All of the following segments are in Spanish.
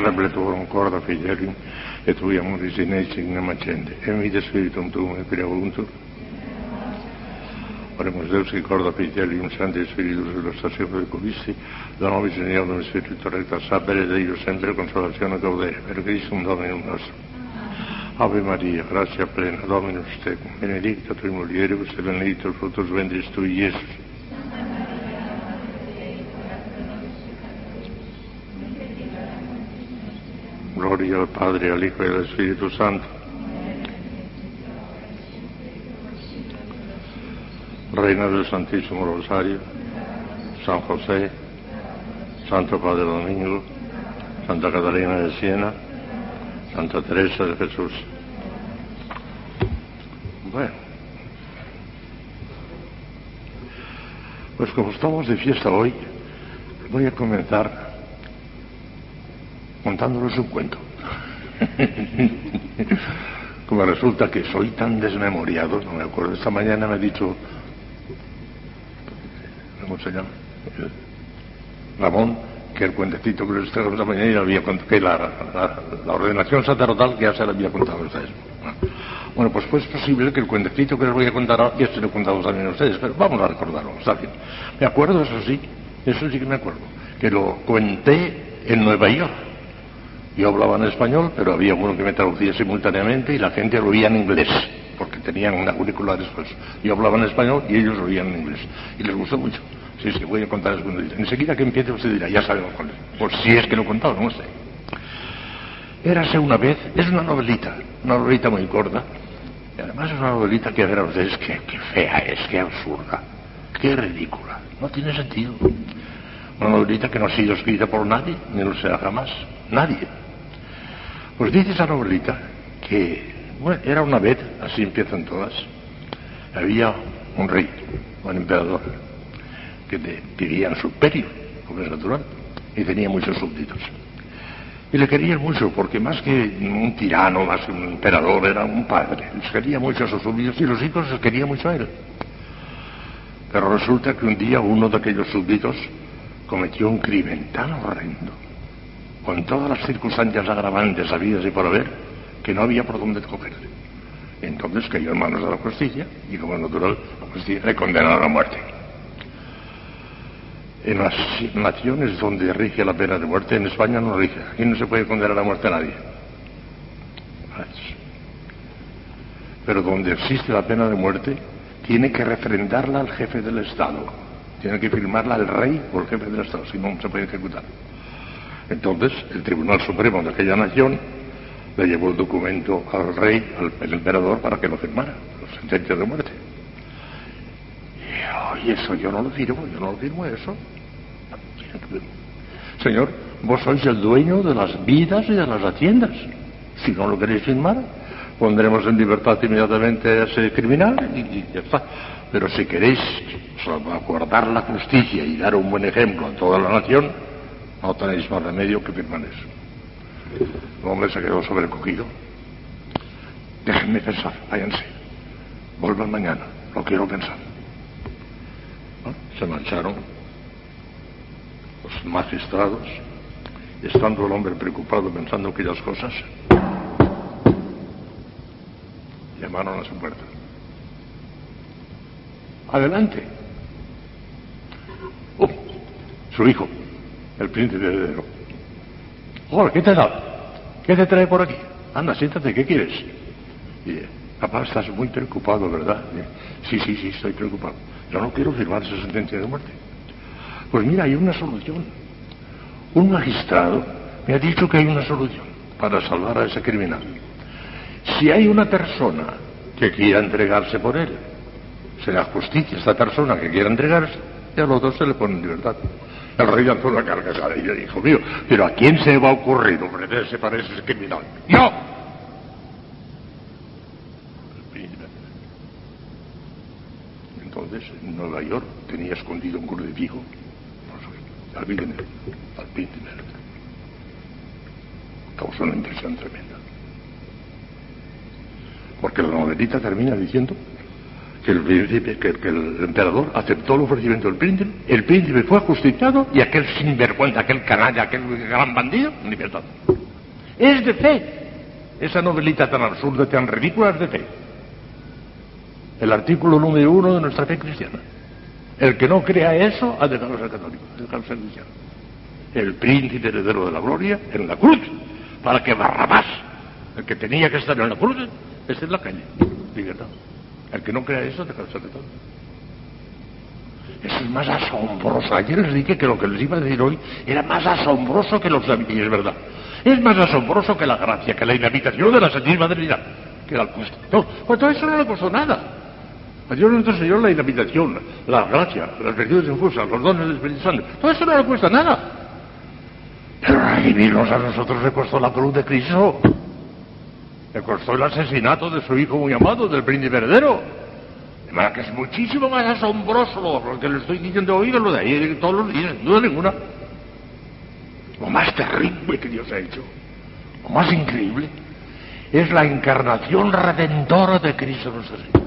l'ablator concorda figerium et tui amoris in eis signum accende. E vita spiritum tuum et preavoluntur. Oremos Deus che corda figerium santi spiritus dello stazione dei colisti, da nobis in eo del spiritu recta, sapere Deio sempre consolazione gaudere, per Cristo un Dominum nostro. Ave Maria, grazia plena, Dominus tecum, benedicta tui mulieribus e il fructus ventris tui, Gesù. Gloria al Padre, al Hijo y al Espíritu Santo. Reina del Santísimo Rosario, San José, Santo Padre Domingo, Santa Catalina de Siena, Santa Teresa de Jesús. Bueno, pues como estamos de fiesta hoy, voy a comenzar contándoles un cuento. Como resulta que soy tan desmemoriado, no me acuerdo, esta mañana me ha dicho, ¿cómo se llama? Ramón, que el cuentecito que les traigo esta mañana ya había contado, que la, la, la, ordenación sacerdotal que ya se le había contado a ustedes. Bueno, pues pues es posible que el cuentecito que les voy a contar ahora, ya se lo he contado también a ustedes, pero vamos a recordarlo, está bien. Me acuerdo, eso sí, eso sí que me acuerdo, que lo cuenté en Nueva York. Yo hablaba en español, pero había uno que me traducía simultáneamente y la gente lo oía en inglés, porque tenían auriculares pues. Yo hablaba en español y ellos lo oían en inglés. Y les gustó mucho. Sí, sí, voy a contar eso. Enseguida que empiece usted dirá, ya sabemos cuál es. Por si es que lo he contado, no sé. Érase una vez, es una novelita, una novelita muy corta. Y además es una novelita que a ver a ustedes que, que fea es, que absurda, qué ridícula. No tiene sentido. Una novelita que no ha sido escrita por nadie, ni lo será jamás. Nadie. Pues dice esa novelita que, bueno, era una vez, así empiezan todas, había un rey, un emperador, que vivía en su imperio, como es natural, y tenía muchos súbditos. Y le querían mucho, porque más que un tirano, más que un emperador, era un padre. Les quería mucho a sus súbditos y los hijos les querían mucho a él. Pero resulta que un día uno de aquellos súbditos cometió un crimen tan horrendo, con todas las circunstancias agravantes habidas y por haber, que no había por dónde cogerle. Entonces cayó en manos de la justicia y, como es natural, la justicia le condenó a muerte. En las naciones donde rige la pena de muerte, en España no rige. Aquí no se puede condenar a muerte a nadie. Pero donde existe la pena de muerte, tiene que refrendarla al jefe del Estado. Tiene que firmarla el rey o el jefe del Estado, si no se puede ejecutar. Entonces, el Tribunal Supremo de aquella nación le llevó el documento al rey, al emperador, para que lo firmara, la sentencia de muerte. Y eso yo no lo firmo, yo no lo firmo eso. Señor, vos sois el dueño de las vidas y de las haciendas. Si no lo queréis firmar, pondremos en libertad inmediatamente a ese criminal y, y ya está. Pero si queréis salvaguardar la justicia y dar un buen ejemplo a toda la nación, no tenéis más remedio que firmar eso. El hombre se quedó sobrecogido. Déjenme pensar, váyanse. Vuelvan mañana, lo quiero pensar. ¿No? Se marcharon los magistrados, estando el hombre preocupado pensando aquellas cosas, llamaron a su puerta. Adelante. Oh, su hijo, el príncipe heredero. Hola, ¿qué te da? ¿Qué te trae por aquí? Anda, siéntate, ¿qué quieres? Y, papá, estás muy preocupado, ¿verdad? Sí, sí, sí, estoy preocupado. Yo no quiero firmar esa sentencia de muerte. Pues mira, hay una solución. Un magistrado me ha dicho que hay una solución para salvar a ese criminal. Si hay una persona que quiera entregarse por él, será justicia esta persona que quiera entregarse y al otro se le pone en libertad. El rey lanzó una carcajada y yo dijo, mío, pero ¿a quién se va a ocurrir ofrecerse para ese criminal? ¡Yo! Entonces, en Nueva York tenía escondido un crucifijo. Al príncipe, al príncipe. Causó una impresión tremenda. Porque la novelita termina diciendo que el príncipe, que, el emperador aceptó el ofrecimiento del príncipe, el príncipe fue ajusticiado y aquel sinvergüenza, aquel canalla, aquel gran bandido, libertad. Es de fe. Esa novelita tan absurda, tan ridícula, es de fe. El artículo número uno de nuestra fe cristiana. El que no crea eso ha dejado de ser católico, ha dejado cristiano. El príncipe heredero de la gloria en la cruz, para que Barrabás, el que tenía que estar en la cruz, esté en la calle. Libertad. El que no crea eso, deja de ser todo. Eso es más asombroso. Ayer les dije que lo que les iba a decir hoy era más asombroso que los y es verdad. Es más asombroso que la gracia, que la inhabitación de la Santísima Trinidad, que la cuesta. No, pues todo eso no le costó nada. A Dios nuestro Señor la inhabitación, la gracia, las virtudes infusas, los dones del Espíritu Santo, todo eso no le cuesta nada. Pero redimirnos a nosotros le costó la cruz de Cristo. Le costó el asesinato de su hijo muy amado, del príncipe heredero. De manera que es muchísimo más asombroso lo que le estoy diciendo hoy de lo de ahí todos los días, sin duda ninguna. Lo más terrible que Dios ha hecho, lo más increíble, es la encarnación redentora de Cristo nuestro Señor.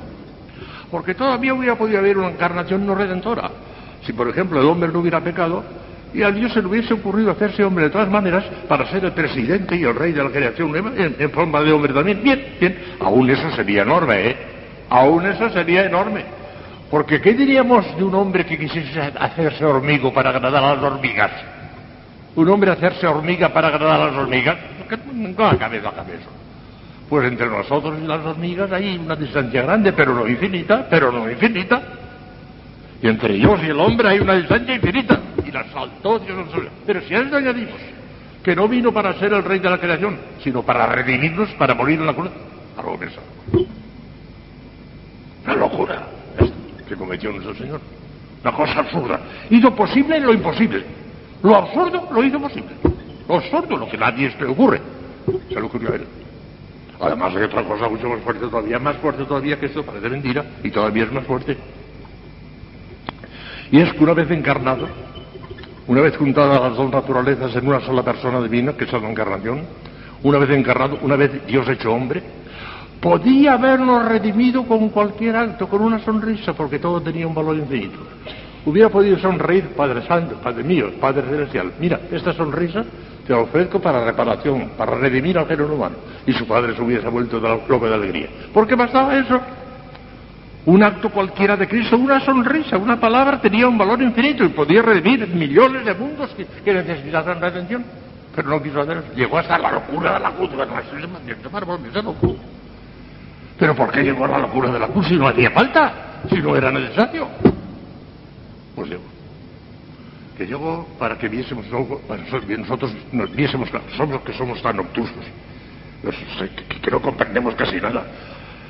Porque todavía hubiera podido haber una encarnación no redentora. Si, por ejemplo, el hombre no hubiera pecado y a Dios se le hubiese ocurrido hacerse hombre de todas maneras para ser el presidente y el rey de la creación en, en forma de hombre también. Bien, bien, aún eso sería enorme, ¿eh? Aún eso sería enorme. Porque ¿qué diríamos de un hombre que quisiese hacerse hormigo para agradar a las hormigas? Un hombre hacerse hormiga para agradar a las hormigas, acabe, no acabe eso. Pues entre nosotros y las hormigas hay una distancia grande, pero no infinita, pero no infinita. Y entre ellos y el hombre hay una distancia infinita. Y la saltó Dios Pero si a esto añadimos que no vino para ser el rey de la creación, sino para redimirnos, para morir en la cruz, algo. Una locura que cometió nuestro Señor. Una cosa absurda. Hizo posible lo imposible. Lo absurdo lo hizo posible. Lo absurdo, lo que nadie se ocurre. Se le ocurrió a él. Además hay otra cosa mucho más fuerte todavía, más fuerte todavía que esto, parece mentira, y todavía es más fuerte. Y es que una vez encarnado, una vez juntadas las dos naturalezas en una sola persona divina, que es la encarnación, una vez encarnado, una vez Dios hecho hombre, podía habernos redimido con cualquier acto, con una sonrisa, porque todo tenía un valor infinito. Hubiera podido sonreír, Padre Santo, Padre mío, Padre Celestial. Mira, esta sonrisa te la ofrezco para reparación, para redimir al género humano. Y su padre se hubiese vuelto loco de alegría. ¿Por qué bastaba eso? Un acto cualquiera de Cristo, una sonrisa, una palabra tenía un valor infinito y podía redimir millones de mundos que, que necesitaban redención. Pero no quiso hacer eso. Llegó hasta la locura de la cruz. Pero ¿por qué llegó a la locura de la cruz si no hacía falta? Si no era necesario. Pues llegó. Que llegó para que viésemos que nosotros nos viésemos, somos que somos tan obtusos, que, que no comprendemos casi nada.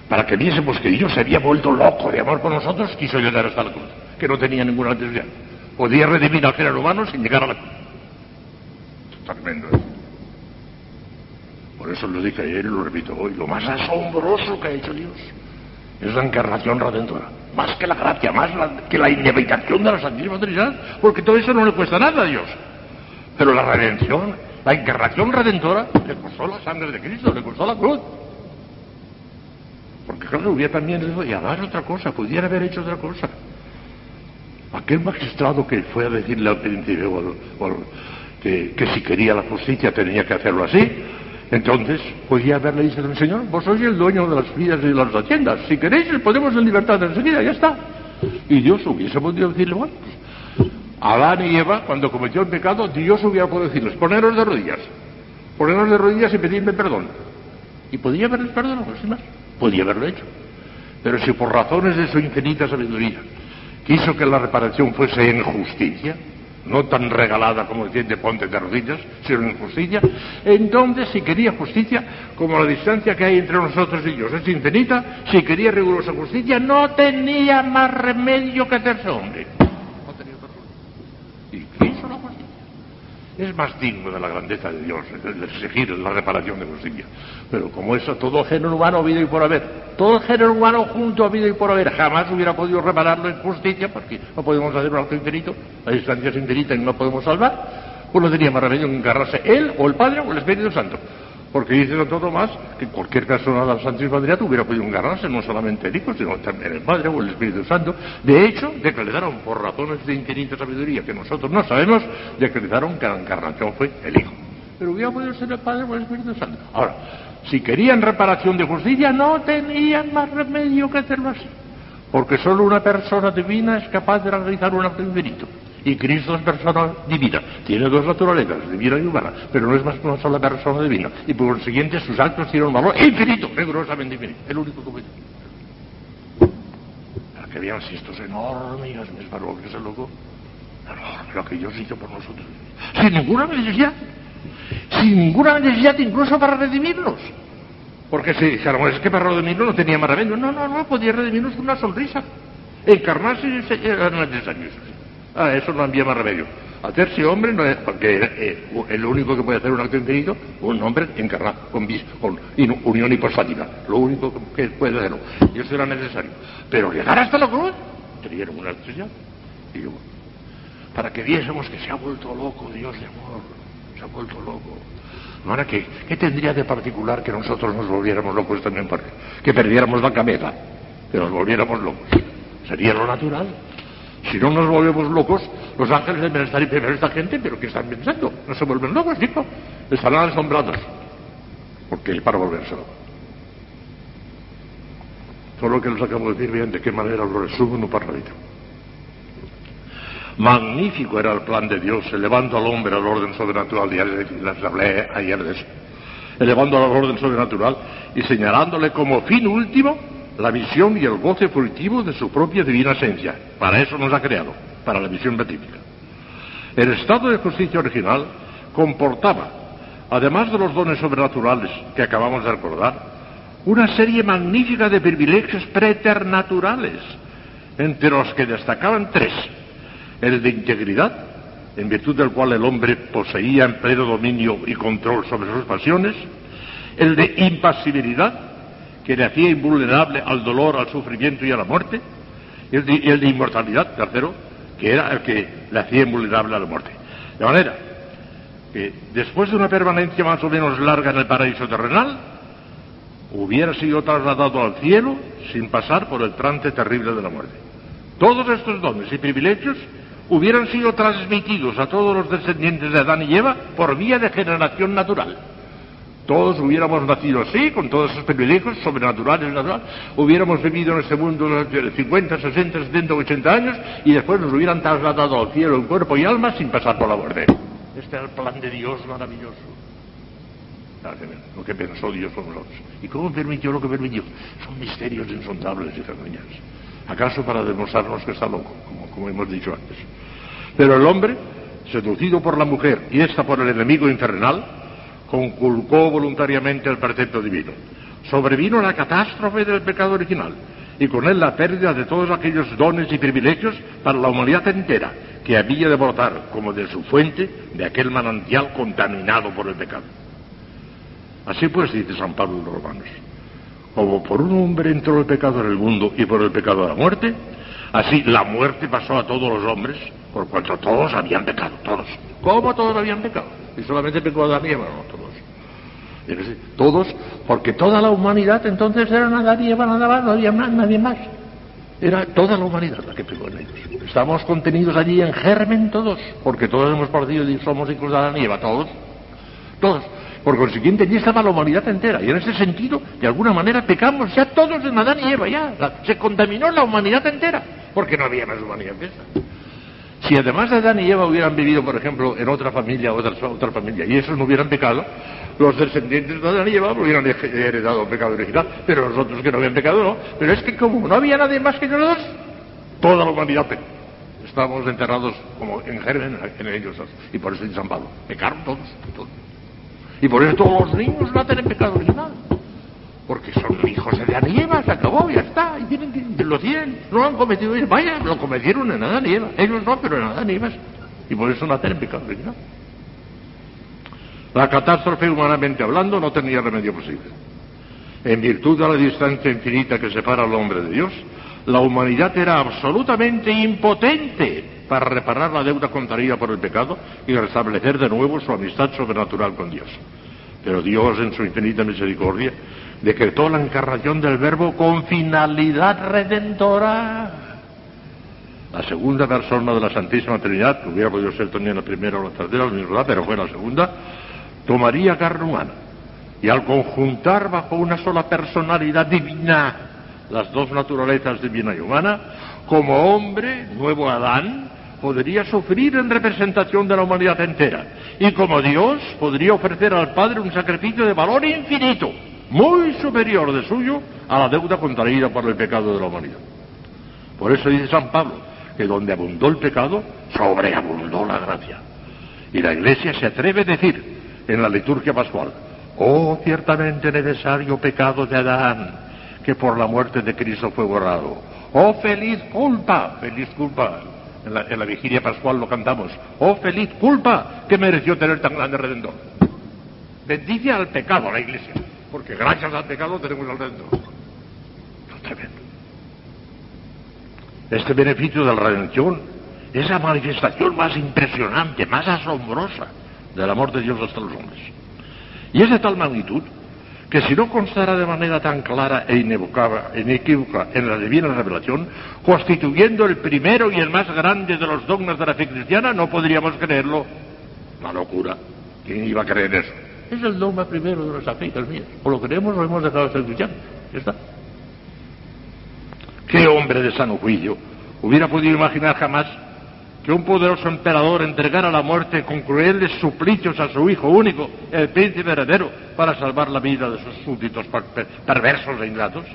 Para que viésemos que Dios se había vuelto loco de amor por nosotros, quiso llegar hasta la cruz, que no tenía ninguna necesidad. Podía redimir al género humano sin llegar a la cruz. Tremendo. ¿eh? Por eso lo dije ayer y lo repito hoy. Lo más asombroso que ha hecho Dios es la encarnación redentora. Más que la gracia, más que la inevitación de la Santísima Trinidad. Porque todo eso no le cuesta nada a Dios. Pero la redención, la encarnación redentora, le costó la sangre de Cristo, le costó la cruz. Porque claro, hubiera también y además otra cosa, pudiera haber hecho otra cosa. Aquel magistrado que fue a decirle al príncipe que, que si quería la justicia tenía que hacerlo así, entonces, podía haberle dicho al Señor, vos sois el dueño de las vidas y de las haciendas. Si queréis, podemos en libertad enseguida, ya está. Y Dios hubiese podido decirle, bueno, pues, Adán y Eva, cuando cometió el pecado, Dios hubiera podido decirles, poneros de rodillas, poneros de rodillas y pedirme perdón. Y podía haberles perdonado, sin más. Podía haberlo hecho. Pero si por razones de su infinita sabiduría quiso que la reparación fuese en justicia, no tan regalada como decir de ponte de rodillas, sino en justicia, entonces si quería justicia, como la distancia que hay entre nosotros y Dios es infinita, si quería rigurosa justicia, no tenía más remedio que hacerse hombre. No tenía ¿Y hizo la justicia? Es más digno de la grandeza de Dios, de exigir la reparación de justicia. Pero como eso, todo el género humano ha habido y por haber, todo el género humano junto ha habido y por haber, jamás hubiera podido repararlo en justicia, porque no podemos hacer un acto infinito, la distancia es infinita y no podemos salvar, pues no tenía más remedio que encargarse él o el Padre o el Espíritu Santo. Porque dice Santo Tomás que cualquier caso la Santísima Trinidad hubiera podido encarnarse no solamente el Hijo, sino también el Padre o el Espíritu Santo. De hecho, decretaron por razones de infinita sabiduría que nosotros no sabemos, decretaron que la encarnación fue el Hijo. Pero hubiera podido ser el Padre o el Espíritu Santo. Ahora, si querían reparación de justicia, no tenían más remedio que hacerlo así. Porque solo una persona divina es capaz de realizar un acto infinito. Y Cristo es persona divina. Tiene dos naturalezas, divina y humana, pero no es más que una sola persona divina. Y por consiguiente sus actos tienen un valor infinito, rigurosamente infinito. El único que puede. Para que vean si esto es enorme y es valor que es el loco. Lo que Dios hizo por nosotros. Sin ninguna necesidad. Sin ninguna necesidad incluso para redimirnos. Porque si dijéramos, es que para redimirnos no tenía más. No, no, no, podía redimirnos con una sonrisa. Encarnarse era necesario. Ah, eso no había más remedio. Hacerse hombre no es, porque eh, es lo único que puede hacer un acto infinito, un hombre encarnado, con, con unión hipostática. Lo único que puede hacerlo. Y eso era necesario. Pero llegar hasta la cruz, tenían una necesidad. Y yo, para que viésemos que se ha vuelto loco Dios de amor, se ha vuelto loco. Ahora, ¿qué, ¿qué tendría de particular que nosotros nos volviéramos locos también? Porque, que perdiéramos la cabeza, que nos volviéramos locos. Sería lo natural. Si no nos volvemos locos, los ángeles deben estar y primero esta gente, pero ¿qué están pensando? No se vuelven locos, dijo. Estarán asombrados. Porque para volverse locos. Todo lo que les acabo de decir, bien, de qué manera lo resumo en un parradito. Magnífico era el plan de Dios, elevando al hombre al orden sobrenatural, ya les hablé ayer de eso, elevando al orden sobrenatural y señalándole como fin último la visión y el goce fruitivo de su propia divina esencia. Para eso nos ha creado, para la visión beatífica. El estado de justicia original comportaba, además de los dones sobrenaturales que acabamos de recordar, una serie magnífica de privilegios preternaturales, entre los que destacaban tres el de integridad, en virtud del cual el hombre poseía en pleno dominio y control sobre sus pasiones, el de impasibilidad, que le hacía invulnerable al dolor, al sufrimiento y a la muerte, y el de, inmortalidad, tercero, que era el que le hacía invulnerable a la muerte. De manera que después de una permanencia más o menos larga en el paraíso terrenal, hubiera sido trasladado al cielo sin pasar por el trance terrible de la muerte. Todos estos dones y privilegios hubieran sido transmitidos a todos los descendientes de Adán y Eva por vía de generación natural. Todos hubiéramos nacido así, con todos esos privilegios sobrenaturales, natural, hubiéramos vivido en este mundo 50, 60, 70, 80 años y después nos hubieran trasladado al cielo en cuerpo y alma sin pasar por la muerte. Este es el plan de Dios maravilloso. Lo que pensó Dios con nosotros. ¿Y cómo permitió lo que permitió? Son misterios insondables y fenomenales. ¿Acaso para demostrarnos que está loco, como, hemos dicho antes? Pero el hombre, seducido por la mujer y ésta por el enemigo infernal, conculcó voluntariamente el precepto divino. Sobrevino la catástrofe del pecado original y con él la pérdida de todos aquellos dones y privilegios para la humanidad entera que había de brotar como de su fuente de aquel manantial contaminado por el pecado. Así pues dice San Pablo en los Romanos como por un hombre entró el pecado en el mundo y por el pecado la muerte, así la muerte pasó a todos los hombres, por cuanto todos habían pecado, todos. ¿Cómo todos habían pecado? Y solamente pecó Adán y Eva, no, todos. Porque toda la humanidad entonces era más, no había nadie más. Era toda la humanidad la que pecó en ellos. Estamos contenidos allí en germen todos, porque todos hemos partido y somos hijos de Adán y Eva, todos. Todos. Por consiguiente, allí estaba la humanidad entera. Y en ese sentido, de alguna manera, pecamos ya todos en Adán y Eva, ya. se contaminó la humanidad entera, porque no había más humanidad que esa. Si además de Adán y Eva hubieran vivido, por ejemplo, en otra familia, otra, otra familia, y esos no hubieran pecado, los descendientes de Adán y Eva hubieran heredado pecado original, pero los otros que no habían pecado no. Pero es que como no había nadie más que ellos dos, toda la humanidad pecó. Estábamos enterrados como en germen en ellos. Y por eso dice San Pablo, pecaron todos. Y por eso todos los niños nacen en pecado original. Porque son hijos de Adán y Eva, se acabó, ya está. Y tienen lo tienen, no lo han cometido ellos. Vaya, lo cometieron en Adán y Eva. Ellos no, pero en Adán y Eva. Y por eso nacen en pecado original. La catástrofe, humanamente hablando, no tenía remedio posible. En virtud de la distancia infinita que separa al hombre de Dios, la humanidad era absolutamente impotente para reparar la deuda contraída por el pecado y restablecer de nuevo su amistad sobrenatural con Dios. Pero Dios, en su infinita misericordia, decretó la encarnación del Verbo con finalidad redentora. La segunda persona de la Santísima Trinidad, que hubiera podido ser también la primera o la tercera, la pero fue la segunda, tomaría carne humana. Y al conjuntar bajo una sola personalidad divina las dos naturalezas divina y humana, como hombre, nuevo Adán, podría sufrir en representación de la humanidad entera. Y como Dios podría ofrecer al Padre un sacrificio de valor infinito, muy superior de suyo a la deuda contraída por el pecado de la humanidad. Por eso dice San Pablo que donde abundó el pecado, sobreabundó la gracia. Y la Iglesia se atreve a decir en la liturgia pascual, oh ciertamente necesario pecado de Adán, que por la muerte de Cristo fue borrado. Oh feliz culpa, feliz culpa, en la, vigilia pascual lo cantamos. Oh, feliz culpa que mereció tener tan grande redentor. Bendice al pecado la iglesia, porque gracias al pecado tenemos al redentor. tremendo. Este beneficio de la redención es la manifestación más impresionante, más asombrosa del amor de Dios hasta los hombres. Y es de tal magnitud que si no constara de manera tan clara e inequívoca en la divina revelación, constituyendo el primero y el más grande de los dogmas de la fe cristiana, no podríamos creerlo. Una locura. ¿Quién iba a creer eso? Es el dogma primero de nuestra fe, mío. O lo creemos o hemos dejado de ser cristianos. Ya está. ¿Qué hombre de sano juicio hubiera podido imaginar jamás que un poderoso emperador entregara la muerte con crueles suplicios a su hijo único, el príncipe heredero, para salvar la vida de sus súbditos perversos e ingratos?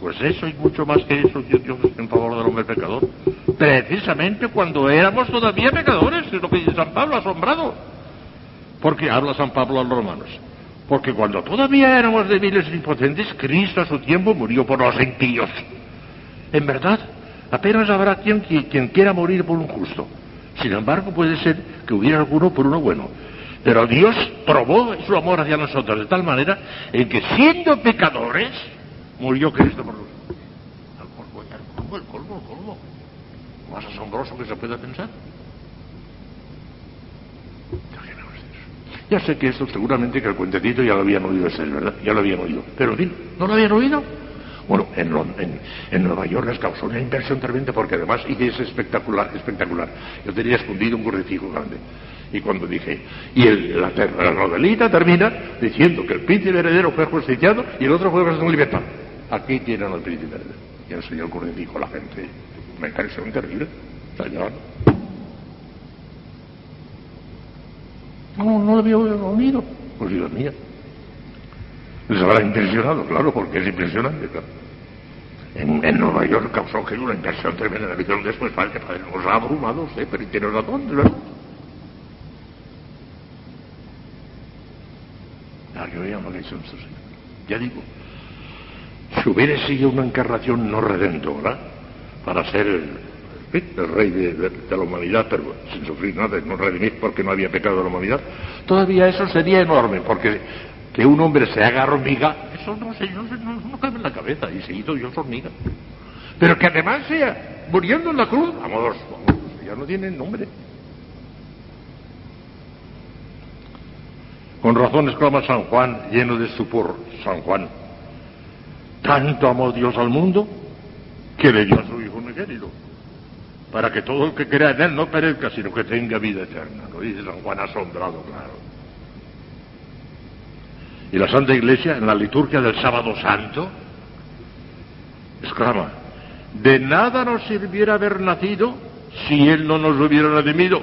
Pues eso y mucho más que eso Dios en favor del hombre pecador. Precisamente cuando éramos todavía pecadores, es lo que dice San Pablo, asombrado. Porque habla San Pablo a los romanos. Porque cuando todavía éramos débiles e impotentes, Cristo a su tiempo murió por los impíos. En verdad, Apenas habrá quien, quiera morir por un justo. Sin embargo, puede ser que hubiera alguno por uno bueno. Pero Dios probó su amor hacia nosotros de tal manera en que siendo pecadores, murió Cristo por nosotros. El colmo, el colmo, el colmo, Más asombroso que se pueda pensar. Ya sé que esto seguramente que el cuentecito ya lo habían oído ustedes, ¿verdad? Ya lo habían oído. Pero en ¿no lo habían oído? Bueno, en, Nueva York les causó una inversión tremenda porque además hice es espectacular, espectacular. Yo tenía escondido un crucifijo grande. Y cuando dije, y la, novelita termina diciendo que el príncipe heredero fue justiciado y el otro fue puesto en libertad. Aquí tienen al príncipe heredero. Y enseñó el crucifijo a la gente. Una impresión terrible. Señor. No, no lo había oído. Pues Dios mío. Les habrá impresionado, claro, porque es impresionante, claro. En, Nueva York causó que una impresión tremenda. La visión después parece que nos ha abrumado, ¿sí? pero tiene razón, ¿verdad? Ah, yo ya no le hice Ya digo, si hubiera sido una encarnación no redentora, para ser el, el rey de, la humanidad, pero sin sufrir nada, no redimir porque no había pecado de la humanidad, todavía eso sería enorme, porque que un hombre se haga hormiga, eso no, señor, no, no cabe en la cabeza, y seguido Dios hormiga. Pero que además sea muriendo en la cruz, vamos, vamos ya no tiene nombre. Con razón exclama San Juan, lleno de estupor, San Juan, tanto amó Dios al mundo que le dio a su Hijo unigénito, para que todo el que crea en él no perezca, sino que tenga vida eterna. Lo dice San Juan asombrado, claro. Y la Santa Iglesia, en la liturgia del sábado santo, exclama, de nada nos sirviera haber nacido si Él no nos hubiera redimido.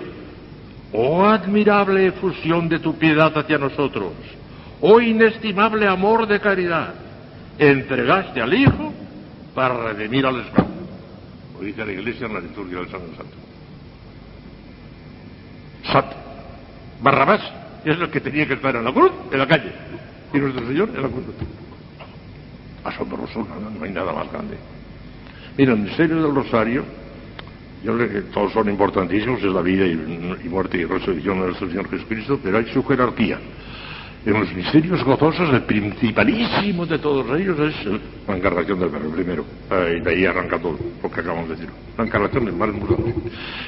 Oh admirable efusión de tu piedad hacia nosotros, oh inestimable amor de caridad, entregaste al Hijo para redimir al esclavo. Lo dice la Iglesia en la liturgia del Sábado Santo. Sat, Barrabás es el que tenía que estar en la cruz, en la calle y nuestro Señor en la cruz. Asombroso, no, hay nada más grande. Mira, el misterio del Rosario, yo creo que todos son importantísimos, es la vida y, muerte y resurrección de nuestro Señor Jesucristo, pero hay su jerarquía. En los misterios gozosos, el principalísimo de todos ellos es la encarnación del Verbo, primero. y de ahí arranca todo lo acabamos de decir. La encarnación es más importante.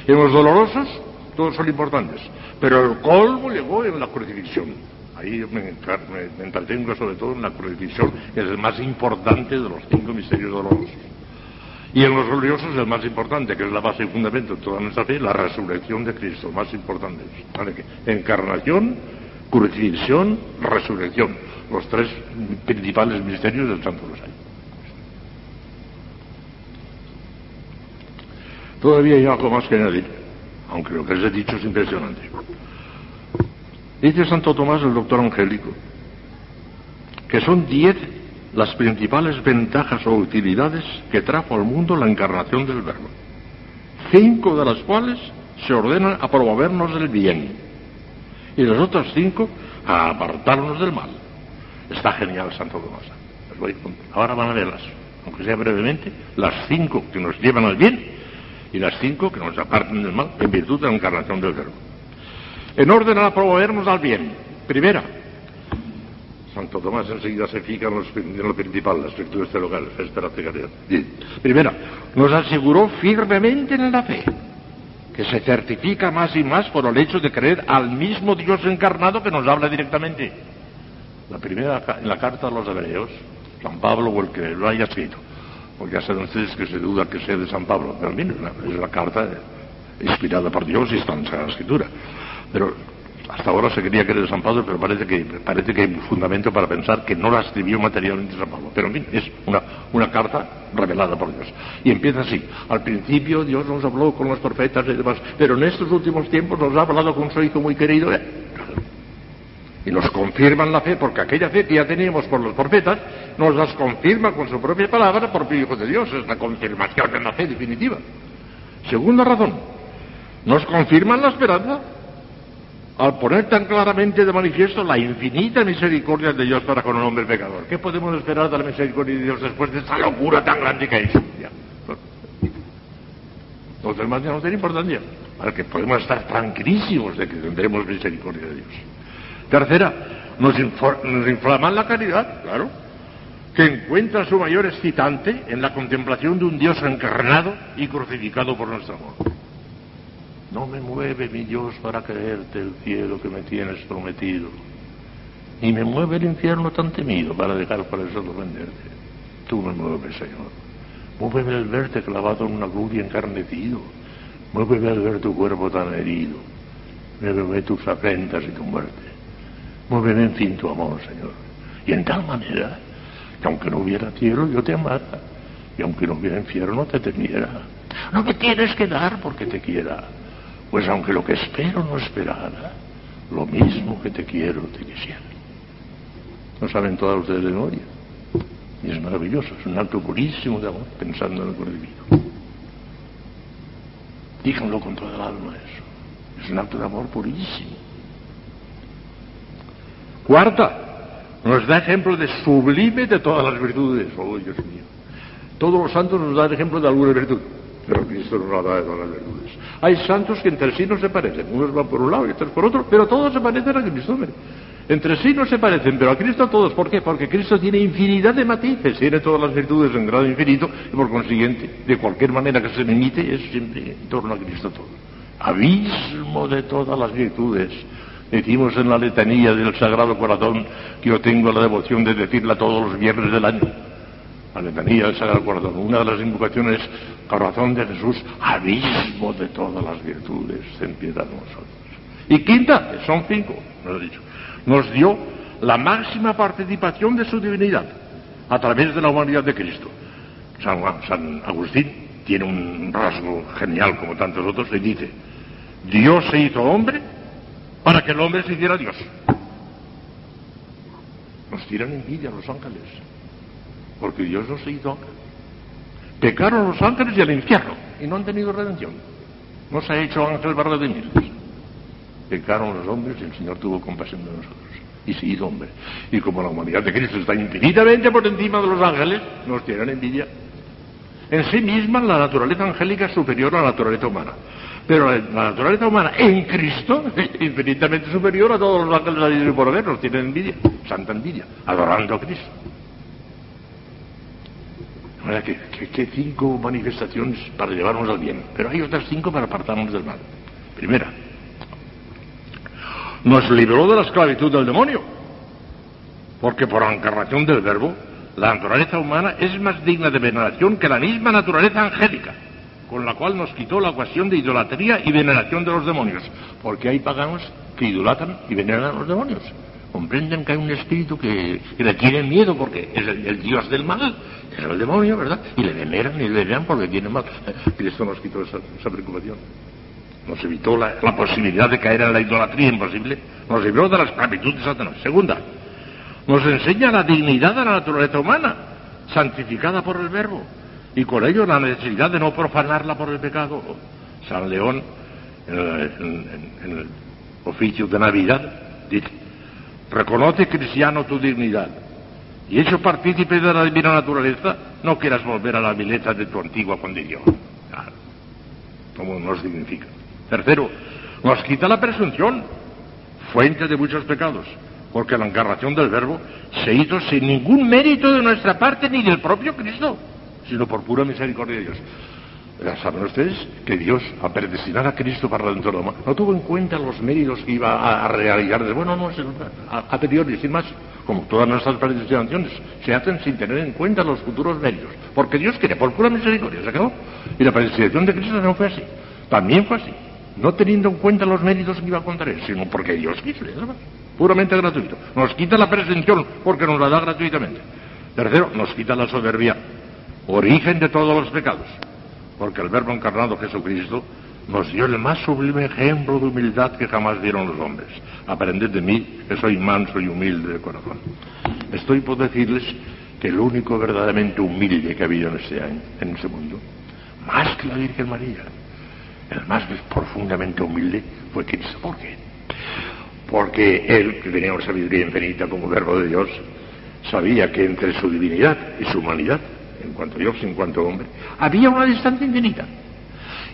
En los dolorosos, todos son importantes. Pero el colmo llegó en la crucifixión ahí me, me, entretengo sobre todo en la crucifixión, que es el más importante de los cinco misterios dolorosos. Y en los gloriosos el más importante, que es la base y fundamento de toda nuestra fe, la resurrección de Cristo, más importante. ¿vale? Encarnación, crucifixión, resurrección, los tres principales misterios del Santo Rosario. Todavía hay algo más que añadir, aunque lo que les he dicho es impresionante. Dice Santo Tomás, el doctor angélico, que son diez las principales ventajas o utilidades que trajo al mundo la encarnación del Verbo, cinco de las cuales se ordenan a promovernos del bien y las otras cinco a apartarnos del mal. Está genial Santo Tomás. Ahora van a verlas, aunque sea brevemente, las cinco que nos llevan al bien y las cinco que nos aparten del mal en virtud de la encarnación del Verbo. En orden a promovernos al bien. Primera, Santo Tomás enseguida se fija en, lo principal, las virtudes teologales, esperanza y caridad. Primera, nos aseguró firmemente en la fe, que se certifica más y más por el hecho de creer al mismo Dios encarnado que nos habla directamente. La primera, en la carta a los hebreos, San Pablo o el que lo haya escrito, porque ya saben ustedes que se duda que sea de San Pablo, pero bien, es la carta inspirada por Dios y está en la Escritura. Pero hasta ahora se quería que era de San Pablo, pero parece que, parece que hay fundamento para pensar que no la escribió materialmente San Pablo. Pero en fin, es una, carta revelada por Dios. Y empieza así. Al principio Dios nos habló con los profetas y demás, pero en estos últimos tiempos nos ha hablado con su Hijo muy querido. Y nos confirman la fe, porque aquella fe que ya teníamos por los profetas, nos las confirma con su propia palabra el Hijo de Dios. Es la confirmación de la fe definitiva. Segunda razón, nos confirman la esperanza al poner tan claramente de manifiesto la infinita misericordia de Dios para con un hombre pecador. ¿Qué podemos esperar de la misericordia de Dios después de esa locura tan grande que hay? Ya. Los demás ya no tienen importancia, para que podemos estar tranquilísimos de que tendremos misericordia de Dios. Tercera, nos, nos inflaman la caridad, claro, que encuentra su mayor excitante en la contemplación de un Dios encarnado y crucificado por nuestro amor. No me mueve mi Dios para creerte el cielo que me tienes prometido. Ni me mueve el infierno tan temido para dejar por eso venderte. Tú me mueves, Señor. Muéveme al verte clavado en una gloria encarnecido. Muéveme al ver tu cuerpo tan herido. Muéveme tus afrentas y tu muerte. Muéveme en fin tu amor, Señor. Y en tal manera que aunque no hubiera cielo yo te amara. Y aunque no hubiera infierno te temiera. No me tienes que dar porque te quiera pues aunque lo que espero no esperara, lo mismo que te quiero te quisiera. No saben todas ustedes de memoria. Y es maravilloso, es un acto purísimo de amor, pensando en el divino. Díganlo con toda el alma eso. Es un acto de amor purísimo. Cuarta, nos da ejemplo de sublime de todas las virtudes. Oh, Dios mío. Todos los santos nos dan ejemplo de alguna virtud, pero Cristo nos da de las virtudes. Hay santos que entre sí no se parecen. Unos van por un lado y otros por otro, pero todos se parecen a Cristo. Entre sí no se parecen, pero a Cristo todos. ¿Por qué? Porque Cristo tiene infinidad de matices, tiene todas las virtudes en grado infinito y por consiguiente, de cualquier manera que se imite, es siempre en torno a Cristo todo. Abismo de todas las virtudes. Decimos en la letanía del Sagrado Corazón que yo tengo la devoción de decirla todos los viernes del año letanía del Sagrado Corazón. Una de las invocaciones, corazón de Jesús, abismo de todas las virtudes, ten piedad de nosotros. Y quinta, son cinco, nos, dicho, nos dio la máxima participación de su divinidad a través de la humanidad de Cristo. San, San Agustín tiene un rasgo genial como tantos otros y dice, Dios se hizo hombre para que el hombre se hiciera Dios. Nos tiran envidia los ángeles porque Dios no se hizo. Pecaron los ángeles y el infierno y no han tenido redención. No se ha hecho ángel para redimirlos. Pecaron los hombres y el Señor tuvo compasión de nosotros y se hizo hombre. Y como la humanidad de Cristo está infinitamente por encima de los ángeles, nos tienen envidia. En sí misma la naturaleza angélica es superior a la naturaleza humana. Pero la naturaleza humana en Cristo es infinitamente superior a todos los ángeles de por haber, nos tienen envidia, santa envidia, adorando a Cristo. ¿Qué cinco manifestaciones para llevarnos al bien, pero hay otras cinco para apartarnos del mal. Primera, nos libró de la esclavitud del demonio. Porque por encarnación del verbo, la naturaleza humana es más digna de veneración que la misma naturaleza angélica, con la cual nos quitó la ocasión de idolatría y veneración de los demonios. Porque hay paganos que idolatran y veneran a los demonios. Comprenden que hay un espíritu que, le tiene miedo porque es el, dios del mal, es el demonio, ¿verdad? Y le veneran y le veneran porque tiene mal. Cristo nos quitó esa, preocupación. Nos evitó la, la, posibilidad de caer en la idolatría imposible. Nos libró de la esclavitud de Satanás. Segunda, nos enseña la dignidad de la naturaleza humana, santificada por el Verbo, y con ello la necesidad de no profanarla por el pecado. San León, en el, oficio de Navidad, dice, reconoce cristiano tu dignidad, y hecho partícipe de la divina naturaleza, no quieras volver a la vileza de tu antigua condición. como nos dignifica. Tercero, nos quita la presunción, fuente de muchos pecados porque la encarnación del Verbo se hizo sin ningún mérito de nuestra parte ni del propio Cristo, sino por pura misericordia de Dios. Saben ustedes que Dios, a predestinar a Cristo para dentro de la no tuvo en cuenta los méritos que iba a, realizar. Bueno, no, a, a priori, sin más, como todas nuestras predestinaciones, se hacen sin tener en cuenta los futuros méritos. Porque Dios quiere, por pura misericordia, ¿se acabó? Y la predestinación de Cristo no fue así. También fue así. No teniendo en cuenta los méritos que iba a contar él, sino porque Dios quiso, puramente gratuito. Nos quita la presunción porque nos la da gratuitamente. Tercero, nos quita la soberbia, origen de todos los pecados, porque el Verbo encarnado Jesucristo nos dio el más sublime ejemplo de humildad que jamás dieron los hombres. Aprended de mí, que soy manso y humilde de corazón. Estoy por decirles que el único verdaderamente humilde que ha habido en este año, en ese mundo, más que la Virgen María, el más profundamente humilde fue Cristo. ¿Por qué? porque él, que tenía una sabiduría infinita como verbo de Dios, sabía que entre su divinidad y su humanidad, en cuanto Dios y en cuanto hombre, había una distancia infinita.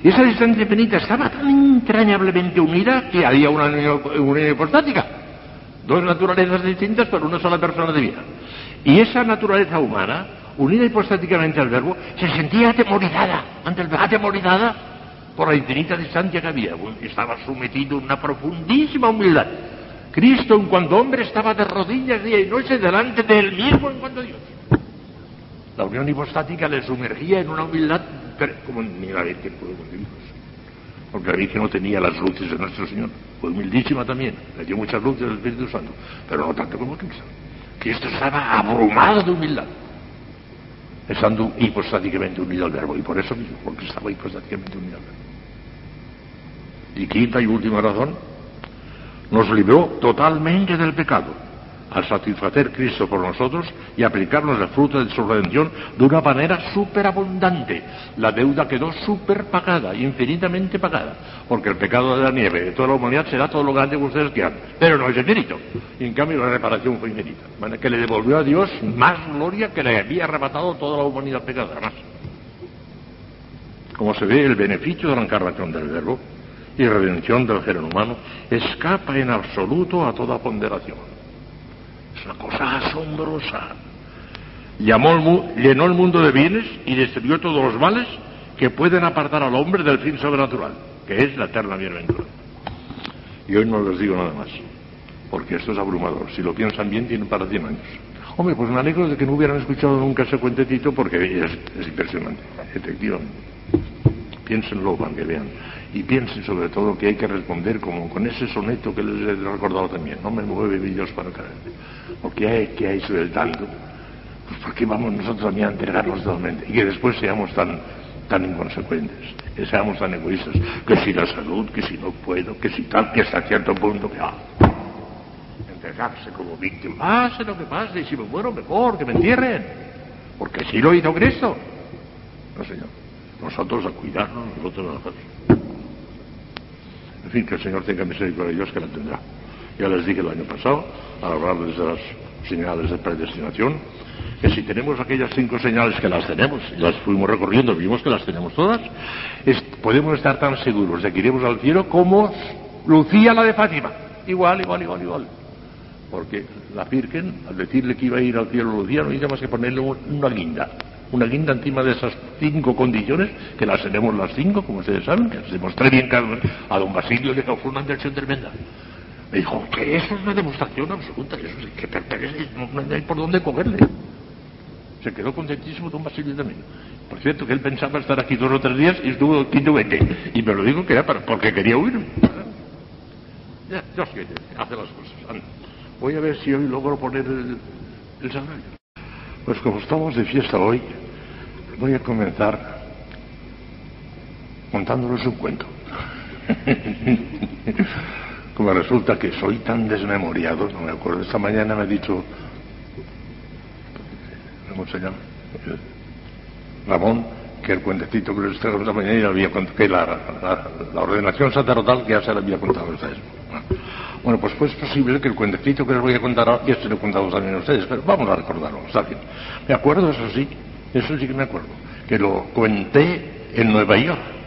Esa distancia infinita estaba tan entrañablemente unida que había una unión hipostática. Dos naturalezas distintas por una sola persona de vida. Y esa naturaleza humana, unida hipostáticamente al verbo, se sentía atemorizada ante el verbo. Atemorizada por la infinita distancia que había. Estaba sometido a una profundísima humildad. Cristo, en cuanto hombre, estaba de rodillas día y noche delante de él mismo en cuanto Dios. La unión hipostática le sumergía en una humildad como ni la Virgen pudo conseguirlos. Porque la Virgen no tenía las luces de nuestro Señor. Fue humildísima también. Le dio muchas luces al Espíritu Santo. Pero no tanto como Cristo. Cristo estaba abrumado de humildad. Estando hipostáticamente unido al verbo. Y por eso mismo, porque estaba hipostáticamente unido al verbo. Y quinta y última razón, nos libró totalmente del pecado al satisfacer Cristo por nosotros y aplicarnos el fruto de su redención de una manera superabundante. La deuda quedó superpagada, infinitamente pagada, porque el pecado de la nieve de toda la humanidad será todo lo grande que ustedes quieran, pero no es infinito. En cambio la reparación fue infinita, que le devolvió a Dios más gloria que le había arrebatado toda la humanidad pecadora, más. Como se ve, el beneficio de la encarnación del Verbo y redención del género humano escapa en absoluto a toda ponderación. Es una cosa asombrosa. Llamó llenó el mundo de bienes y destruyó todos los males que pueden apartar al hombre del fin sobrenatural, que es la eterna bienaventura. Y hoy no les digo nada más, porque esto es abrumador. Si lo piensan bien, tienen para 100 años. Hombre, pues me alegro de que no hubieran escuchado nunca ese cuentecito porque es, es impresionante, efectivamente. Piénsenlo para que vean y piensen sobre todo que hay que responder como con ese soneto que les he recordado también, no me mueve mi Dios para caer. ¿O qué hay, qué hay sobre el tanto? Pues ¿por qué vamos nosotros también a entregarnos totalmente? Y que después seamos tan, tan inconsecuentes, que seamos tan egoístas, que si la salud, que si no puedo, que si tal, que hasta cierto punto que... Ah, entregarse como víctima. Pase lo que pase, y si me muero mejor, que me entierren. Porque si lo hizo Cristo. No, Señor. Nosotros a cuidarnos, nosotros a hacer. En fin, que el Señor tenga misericordia de Dios que la tendrá. Ya les dije el año pasado, al hablarles de las señales de predestinación, que si tenemos aquellas cinco señales que las tenemos, y las fuimos recorriendo, vimos que las tenemos todas, podemos estar tan seguros de que iremos al cielo como Lucía la de Fátima. Igual, igual, igual, igual. Porque la Virgen, al decirle que iba a ir al cielo Lucía, no hizo más que ponerle una guinda una guinda encima de esas cinco condiciones, que las tenemos las cinco, como ustedes saben, que les demostré bien a don Basilio le causó una inversión tremenda. Me dijo que eso es una demostración absoluta, eso es que no, no hay por dónde cogerle. Se quedó contentísimo don Basilio también. Por cierto, que él pensaba estar aquí dos o tres días y estuvo quinto vete. Y me lo dijo que era para, porque quería huir. Ya, Dios que hace las cosas. Voy a ver si hoy logro poner el, el. Pues como estamos de fiesta hoy, voy a comenzar contándoles un cuento. Como resulta que soy tan desmemoriado, no me acuerdo, esta mañana me ha dicho, ¿cómo se llama? Ramón, que el cuentecito que les traigo esta mañana había contado, que la, la, la, ordenación sacerdotal que ya se le había contado a ustedes. Bueno, pues, pues es posible que el cuentecito que les voy a contar ahora ya se lo he contado también a ustedes, pero vamos a recordarlo, está bien. Me acuerdo, eso sí, eso sí que me acuerdo, que lo cuenté en Nueva York.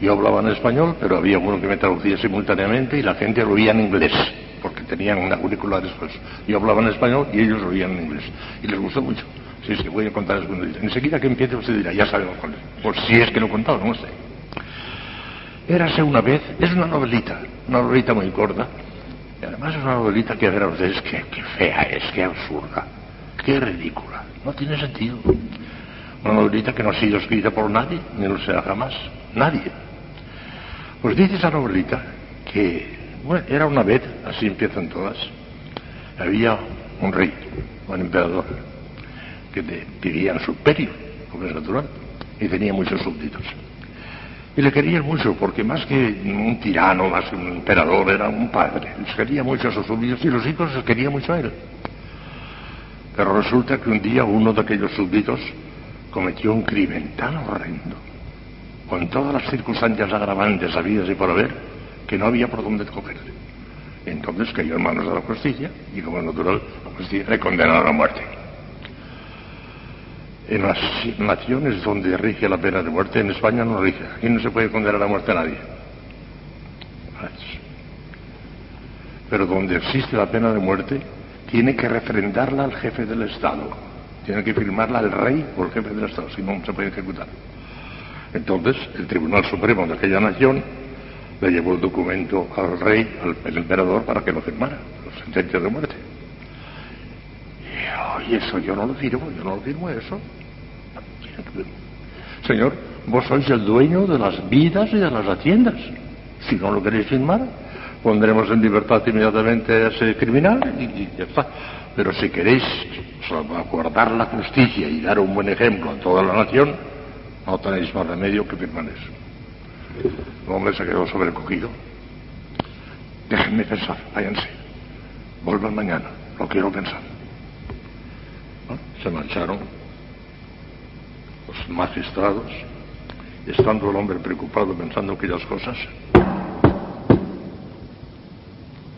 Yo hablaba en español, pero había uno que me traducía simultáneamente y la gente lo oía en inglés, porque tenían auriculares, pues yo hablaba en español y ellos lo oían en inglés. Y les gustó mucho. Sí, sí, voy a contar eso. Enseguida que empiece usted dirá, ya sabemos cuál es. Por si es que lo he contado, no sé. Érase una vez, es una novelita, una novelita muy corta, y además es una novelita que a ver a ustedes que, que fea es, que absurda, que ridícula, no tiene sentido. Una novelita que no ha sido escrita por nadie, ni lo será jamás, nadie. Pues dice esa novelita que, bueno, era una vez, así empiezan todas, había un rey, un emperador, que vivía en su imperio, como es natural, y tenía muchos súbditos. Y le querían mucho, porque más que un tirano, más que un emperador, era un padre. Les quería mucho a sus súbditos y los hijos les querían mucho a él. Pero resulta que un día uno de aquellos súbditos cometió un crimen tan horrendo, con todas las circunstancias agravantes habidas y por haber, que no había por dónde cogerle. Entonces cayó en manos de la justicia y, como es natural, la justicia le condenaron a muerte. En las naciones donde rige la pena de muerte, en España no rige. Aquí no se puede condenar a muerte a nadie. Pero donde existe la pena de muerte, tiene que refrendarla al jefe del Estado. Tiene que firmarla el rey o el jefe del Estado, si no se puede ejecutar. Entonces, el Tribunal Supremo de aquella nación le llevó el documento al rey, al, emperador, para que lo firmara, la sentencia de muerte. Y eso yo no lo firmo, yo no lo firmo eso. Señor, vos sois el dueño de las vidas y de las haciendas. Si no lo queréis firmar, pondremos en libertad inmediatamente a ese criminal y, y ya está. Pero si queréis salvaguardar la justicia y dar un buen ejemplo a toda la nación, no tenéis más remedio que firmar eso. El hombre se quedó sobrecogido. Déjenme pensar, váyanse. Vuelvan mañana, lo quiero pensar. ¿No? Se marcharon los magistrados, estando el hombre preocupado pensando aquellas cosas,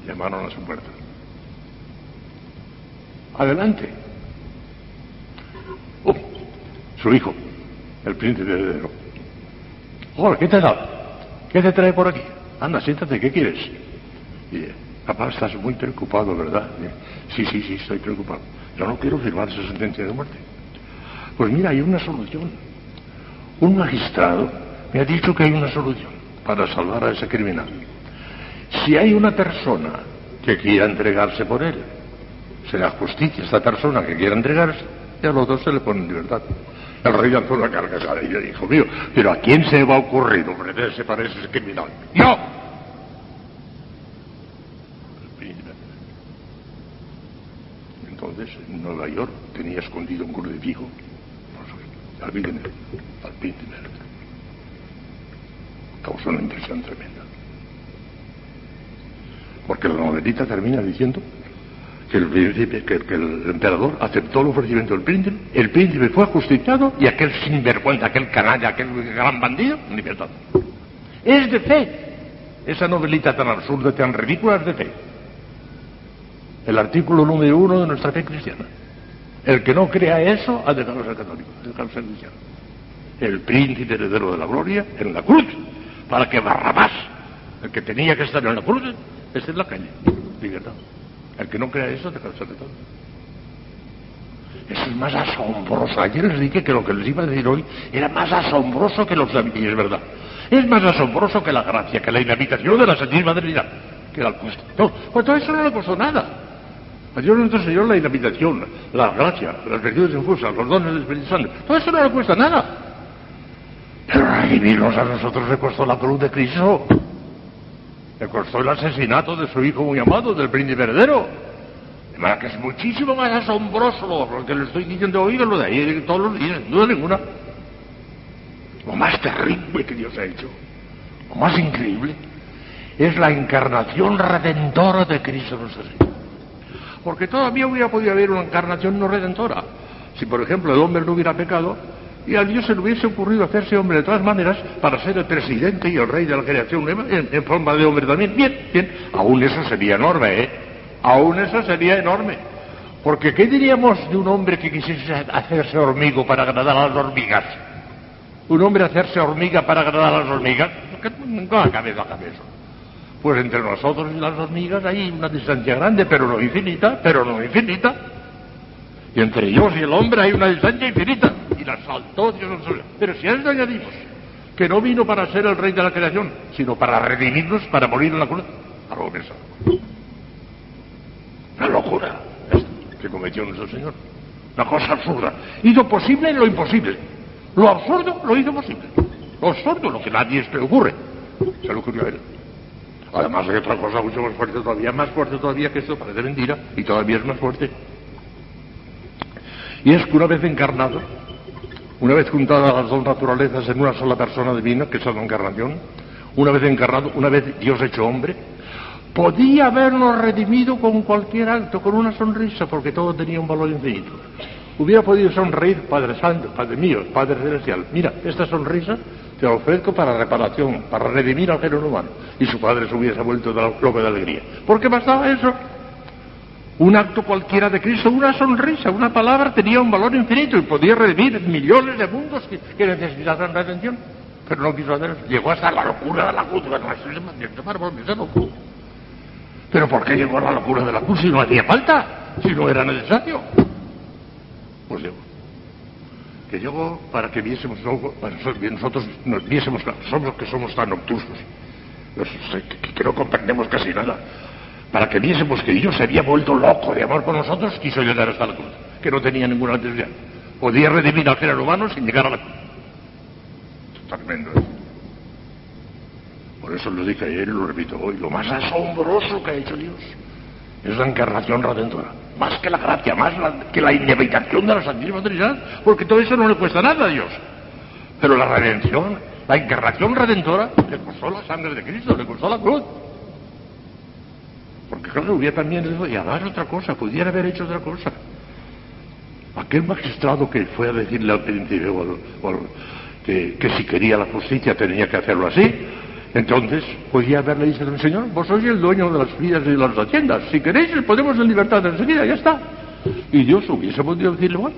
llamaron a su puerta. Adelante. Oh, su hijo, el príncipe heredero. Hola, ¿qué te da? ¿Qué te trae por aquí? Anda, siéntate, ¿qué quieres? Y, papá, estás muy preocupado, ¿verdad? Sí, sí, sí, estoy preocupado. Yo no quiero firmar esa sentencia de muerte. Pues mira, hay una solución. Un magistrado me ha dicho que hay una solución para salvar a ese criminal. Si hay una persona que quiera entregarse por él, será justicia esta persona que quiera entregarse y al otro se le pone en libertad. El rey lanzó una carcajada y yo hijo mío, pero ¿a quién se va a ocurrir ofrecerse para ese criminal? ¡Yo! Entonces, en Nueva York tenía escondido un crucifijo al príncipe, al príncipe. Causó una impresión tremenda. Porque la novelita termina diciendo que el príncipe, que, el emperador aceptó el ofrecimiento del príncipe, el príncipe fue ajusticiado y aquel sinvergüenza, aquel canalla, aquel gran bandido, libertad. Es de fe. Esa novelita tan absurda, tan ridícula es de fe. El artículo número uno de nuestra fe cristiana. El que no crea eso ha dejado de ser católico, ha dejado de ser cristiano. El príncipe heredero de la gloria en la cruz, para que Barrabás, el que tenía que estar en la cruz, esté en la calle. Libertad. El que no crea eso, de ser de todo. Eso es más asombroso. Ayer les dije que lo que les iba a decir hoy era más asombroso que los y es verdad. Es más asombroso que la gracia, que la inhabitación de la Santísima Trinidad. que el costo. No, pues todo eso no le costó nada. A Dios nuestro Señor la inhabitación, la gracia, las virtudes infusas, los dones del Espíritu Santo, todo eso no le cuesta nada. Pero redimirnos a nosotros le costó la cruz de Cristo. Le costó el asesinato de su hijo muy amado, del príncipe heredero. De manera que es muchísimo más asombroso lo que le estoy diciendo hoy que lo de ahí todos los días, sin duda ninguna. Lo más terrible que Dios ha hecho, lo más increíble, es la encarnación redentora de Cristo nuestro Señor. Porque todavía hubiera podido haber una encarnación no redentora. Si, por ejemplo, el hombre no hubiera pecado, y a Dios se le hubiese ocurrido hacerse hombre de todas maneras para ser el presidente y el rey de la creación en, en forma de hombre también. Bien, bien, aún eso sería enorme, ¿eh? Aún eso sería enorme. Porque ¿qué diríamos de un hombre que quisiese hacerse hormigo para agradar a las hormigas? Un hombre hacerse hormiga para agradar a las hormigas. No cabeza a cabeza. Pues entre nosotros y las hormigas hay una distancia grande, pero no infinita, pero no infinita. Y entre ellos y el hombre hay una distancia infinita. Y la saltó Dios Pero si a añadimos que no vino para ser el rey de la creación, sino para redimirnos, para morir en la cruz, algo pensado. Una locura que cometió nuestro Señor. Una cosa absurda. Hizo posible lo imposible. Lo absurdo lo hizo posible. Lo absurdo, lo que nadie se ocurre. Se le ocurrió a él. Además hay otra cosa mucho más fuerte todavía, más fuerte todavía que esto, parece mentira, y todavía es más fuerte. Y es que una vez encarnado, una vez juntadas las dos naturalezas en una sola persona divina, que es la encarnación, una vez encarnado, una vez Dios hecho hombre, podía habernos redimido con cualquier acto, con una sonrisa, porque todo tenía un valor infinito. Hubiera podido sonreír, Padre Santo, Padre mío, Padre Celestial. Mira, esta sonrisa te la ofrezco para reparación, para redimir al género humano. Y su padre se hubiese vuelto de loco de alegría. ¿Por qué bastaba eso? Un acto cualquiera de Cristo, una sonrisa, una palabra tenía un valor infinito y podía redimir millones de mundos que, que necesitaran redención. Pero no quiso hacer. Llegó hasta la locura de la cruz. Pero ¿por qué llegó a la locura de la cruz si no hacía falta? Si no era necesario. Pues llegó. Que llegó para que viésemos nosotros nos viésemos, somos que somos tan obtusos, que no comprendemos casi nada para que viésemos que Dios se había vuelto loco de amor por nosotros, quiso llegar hasta la cruz, que no tenía ninguna necesidad. Podía redimir al género humano sin llegar a la cruz. Tremendo. ¿eh? Por eso lo dije ayer y lo repito hoy. Lo más asombroso que ha hecho Dios es la encarnación redentora. Más que la gracia, más que la inevitación de la Santísima Trinidad, porque todo eso no le cuesta nada a Dios. Pero la redención, la encarnación redentora, le costó la sangre de Cristo, le costó la cruz. Porque claro, hubiera también y dar otra cosa, pudiera haber hecho otra cosa. Aquel magistrado que fue a decirle al príncipe que, si quería la justicia tenía que hacerlo así, entonces podía haberle dicho Señor, vos sois el dueño de las vidas y de las haciendas, si queréis podemos en libertad enseguida, ya está. Y Dios hubiese podido decirle, bueno,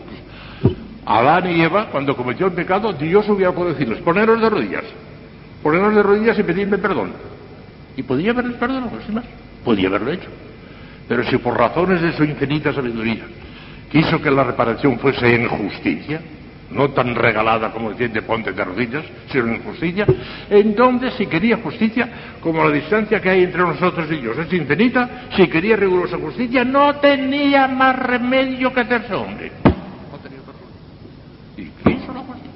Adán y Eva, cuando cometió el pecado, Dios hubiera podido decirles, poneros de rodillas, poneros de rodillas y pedirme perdón. Y podía haberles perdonado, sin más. Podía haberlo hecho. Pero si por razones de su infinita sabiduría quiso que la reparación fuese en justicia, no tan regalada como de ponte de rodillas, sino en justicia, entonces si quería justicia, como la distancia que hay entre nosotros y ellos es infinita, si quería rigurosa justicia, no tenía más remedio que hacerse hombre. No tenía Y hizo la justicia.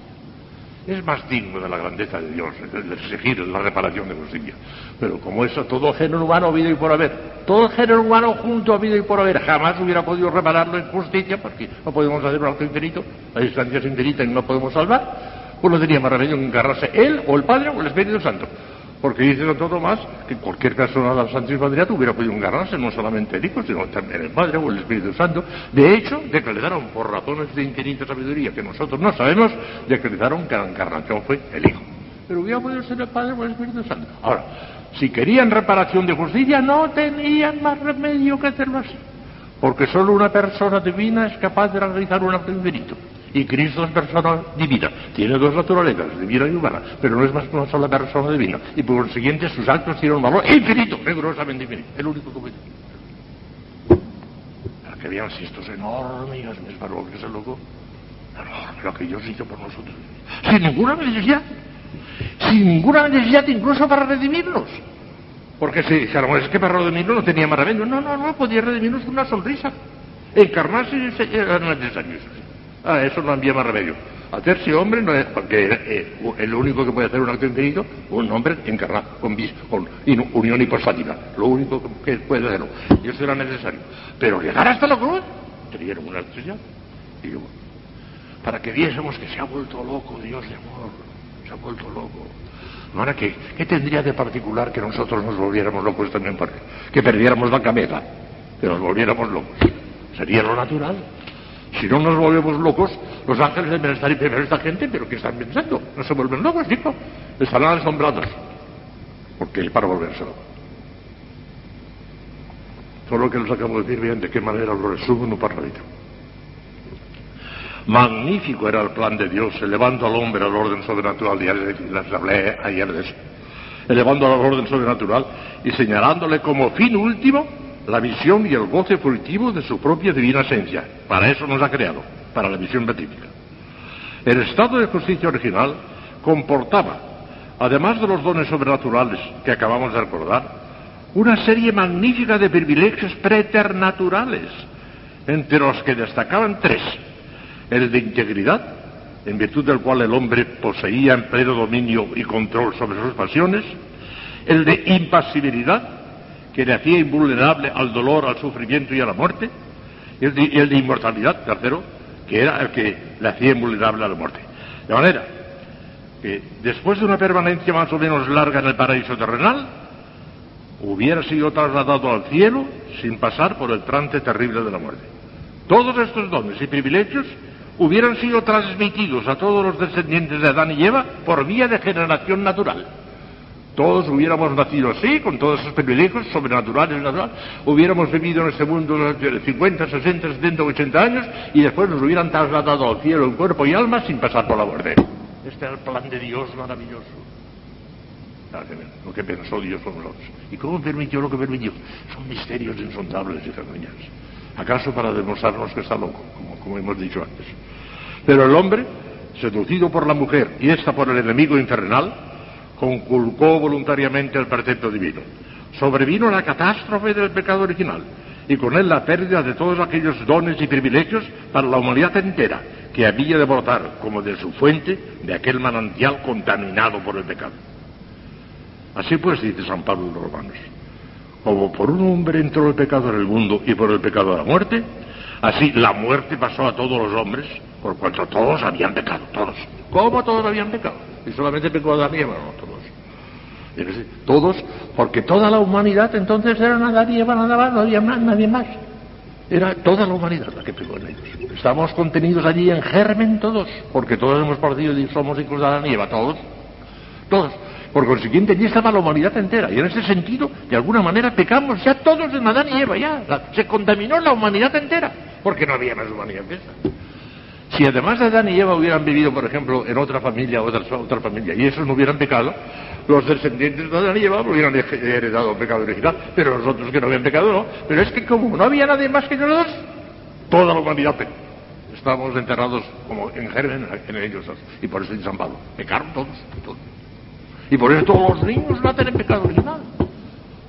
Es más digno de la grandeza de Dios el exigir la reparación de justicia. Pero como eso, todo género humano ha habido y por haber, todo género humano junto ha habido y por haber, jamás hubiera podido repararlo en justicia, porque no podemos hacer un acto infinito, la distancia es infinita y no podemos salvar, pues no tenía más remedio que encargarse él o el Padre o el Espíritu Santo. Porque dice Santo Tomás que en cualquier caso de la Santísima Trinidad hubiera podido encargarse no solamente el Hijo, sino también el Padre o el Espíritu Santo. De hecho, declararon por razones de infinita sabiduría que nosotros no sabemos, declararon que la encarnación fue el Hijo. Pero hubiera podido ser el Padre o el Espíritu Santo. Ahora, si querían reparación de justicia, no tenían más remedio que hacerlo así. Porque solo una persona divina es capaz de realizar un acto infinito. Y Cristo es persona divina. Tiene dos naturalezas, divina y humana, pero no es más que una sola persona divina. Y por consiguiente sus actos tienen un valor infinito, rigurosamente infinito. El único que puede. Para que vean si esto es enorme, es valor que es el loco. Lo que Dios hizo por nosotros. Sin ninguna necesidad sin ninguna necesidad incluso para redimirnos. Porque si dijéramos, es que para redimirnos no tenía más remedio. No, no, no, podía redimirnos una sonrisa. Encarnarse era necesario. Ah, eso no había más remedio. Hacerse hombre no es, porque eh, el único que puede hacer un acto infinito, un hombre encarnado, con, con unión hipostática. Lo único que puede hacerlo. Y eso era necesario. Pero llegar hasta la cruz, tenían una estrella. Y yo, para que viésemos que se ha vuelto loco Dios de amor. Se ha vuelto loco. Ahora, ¿qué, ¿qué tendría de particular que nosotros nos volviéramos locos también? Que perdiéramos la cabeza, que nos volviéramos locos. Sería lo natural. Si no nos volvemos locos, los ángeles deben estar primero esta gente, pero ¿qué están pensando? No se vuelven locos, chico. Estarán asombrados. Porque para volverse. Todo lo que les acabo de decir, bien, de qué manera lo resumo en un parradito. Magnífico era el plan de Dios, elevando al hombre al orden sobrenatural, ya les hablé ayer de eso, elevando al orden sobrenatural y señalándole como fin último la visión y el goce furtivo de su propia divina esencia. Para eso nos ha creado, para la visión beatífica. El estado de justicia original comportaba, además de los dones sobrenaturales que acabamos de recordar, una serie magnífica de privilegios preternaturales, entre los que destacaban tres el de integridad, en virtud del cual el hombre poseía en pleno dominio y control sobre sus pasiones, el de impasibilidad, que le hacía invulnerable al dolor, al sufrimiento y a la muerte, y el de, inmortalidad, tercero, que era el que le hacía invulnerable a la muerte. De manera que después de una permanencia más o menos larga en el paraíso terrenal, hubiera sido trasladado al cielo sin pasar por el trance terrible de la muerte. Todos estos dones y privilegios hubieran sido transmitidos a todos los descendientes de Adán y Eva por vía de generación natural. Todos hubiéramos nacido así, con todos esos privilegios sobrenaturales, natural, hubiéramos vivido en este mundo 50, 60, 70, 80 años y después nos hubieran trasladado al cielo en cuerpo y alma sin pasar por la muerte. Este es el plan de Dios maravilloso. Lo que pensó Dios con nosotros. ¿Y cómo permitió lo que permitió? Son misterios insondables, y niñas. ¿Acaso para demostrarnos que está loco, como, hemos dicho antes? Pero el hombre, seducido por la mujer y ésta por el enemigo infernal, conculcó voluntariamente el precepto divino. Sobrevino la catástrofe del pecado original y con él la pérdida de todos aquellos dones y privilegios para la humanidad entera que había de brotar como de su fuente de aquel manantial contaminado por el pecado. Así pues, dice San Pablo en los Romanos, como por un hombre entró el pecado en el mundo y por el pecado a la muerte, así la muerte pasó a todos los hombres, por cuanto todos habían pecado, todos. ¿Cómo todos habían pecado? Y solamente y Eva, no, todos. Todos, porque toda la humanidad entonces era Eva nada más, no había nadie más. Era toda la humanidad la que pecó en ellos. Estamos contenidos allí en germen todos, porque todos hemos partido y somos hijos de Adán y Eva, todos. Todos. Por consiguiente, allí estaba la humanidad entera. Y en ese sentido, de alguna manera, pecamos ya todos en Adán y Eva, ya. se contaminó la humanidad entera, porque no había más humanidad que esa. Si además de Adán y Eva hubieran vivido, por ejemplo, en otra familia, otra, familia, y esos no hubieran pecado, los descendientes de Adán y Eva hubieran heredado el pecado original, pero los otros que no habían pecado no. Pero es que como no había nadie más que nosotros, toda la humanidad pecó. Estábamos enterrados como en germen en ellos. Y por eso en San pecaron todos, todos. Y por eso todos los niños nacen en pecado original.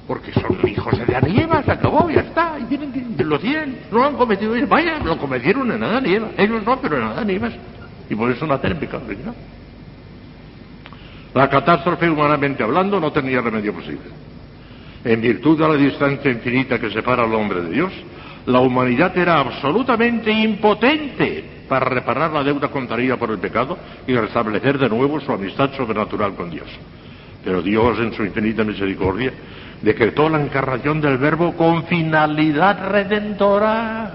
Porque son hijos de Adán y Eva, se acabó, ya está. Y tienen que, lo tienen, no lo han cometido ellos. Vaya, lo cometieron en Adán y Eva. Ellos no, pero en Adán y Eva. Y por eso nacen en pecado original. La catástrofe, humanamente hablando, no tenía remedio posible. En virtud de la distancia infinita que separa al hombre de Dios, la humanidad era absolutamente impotente para reparar la deuda contraída por el pecado y restablecer de nuevo su amistad sobrenatural con Dios. Pero Dios, en su infinita misericordia, decretó la encarnación del Verbo con finalidad redentora.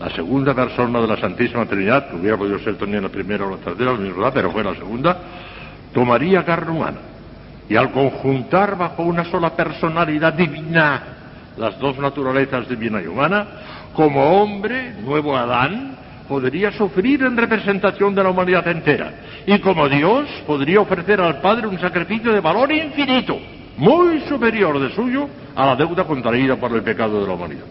La segunda persona de la Santísima Trinidad, que hubiera podido ser también la primera o la tercera, pero fue la segunda, tomaría carne humana. Y al conjuntar bajo una sola personalidad divina las dos naturalezas divina y humana, como hombre, nuevo Adán, podría sufrir en representación de la humanidad entera. Y como Dios podría ofrecer al Padre un sacrificio de valor infinito, muy superior de suyo a la deuda contraída por el pecado de la humanidad.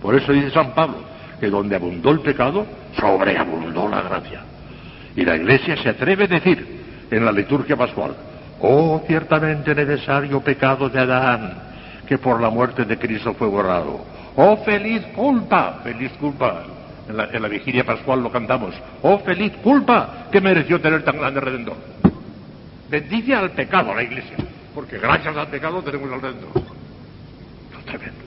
Por eso dice San Pablo que donde abundó el pecado, sobreabundó la gracia. Y la Iglesia se atreve a decir en la liturgia pascual, Oh, ciertamente necesario pecado de Adán, que por la muerte de Cristo fue borrado. Oh, feliz culpa, feliz culpa. En la, en la vigilia pascual lo cantamos. Oh, feliz culpa que mereció tener tan grande redentor. Bendice al pecado la iglesia, porque gracias al pecado tenemos al redentor. Tremendo.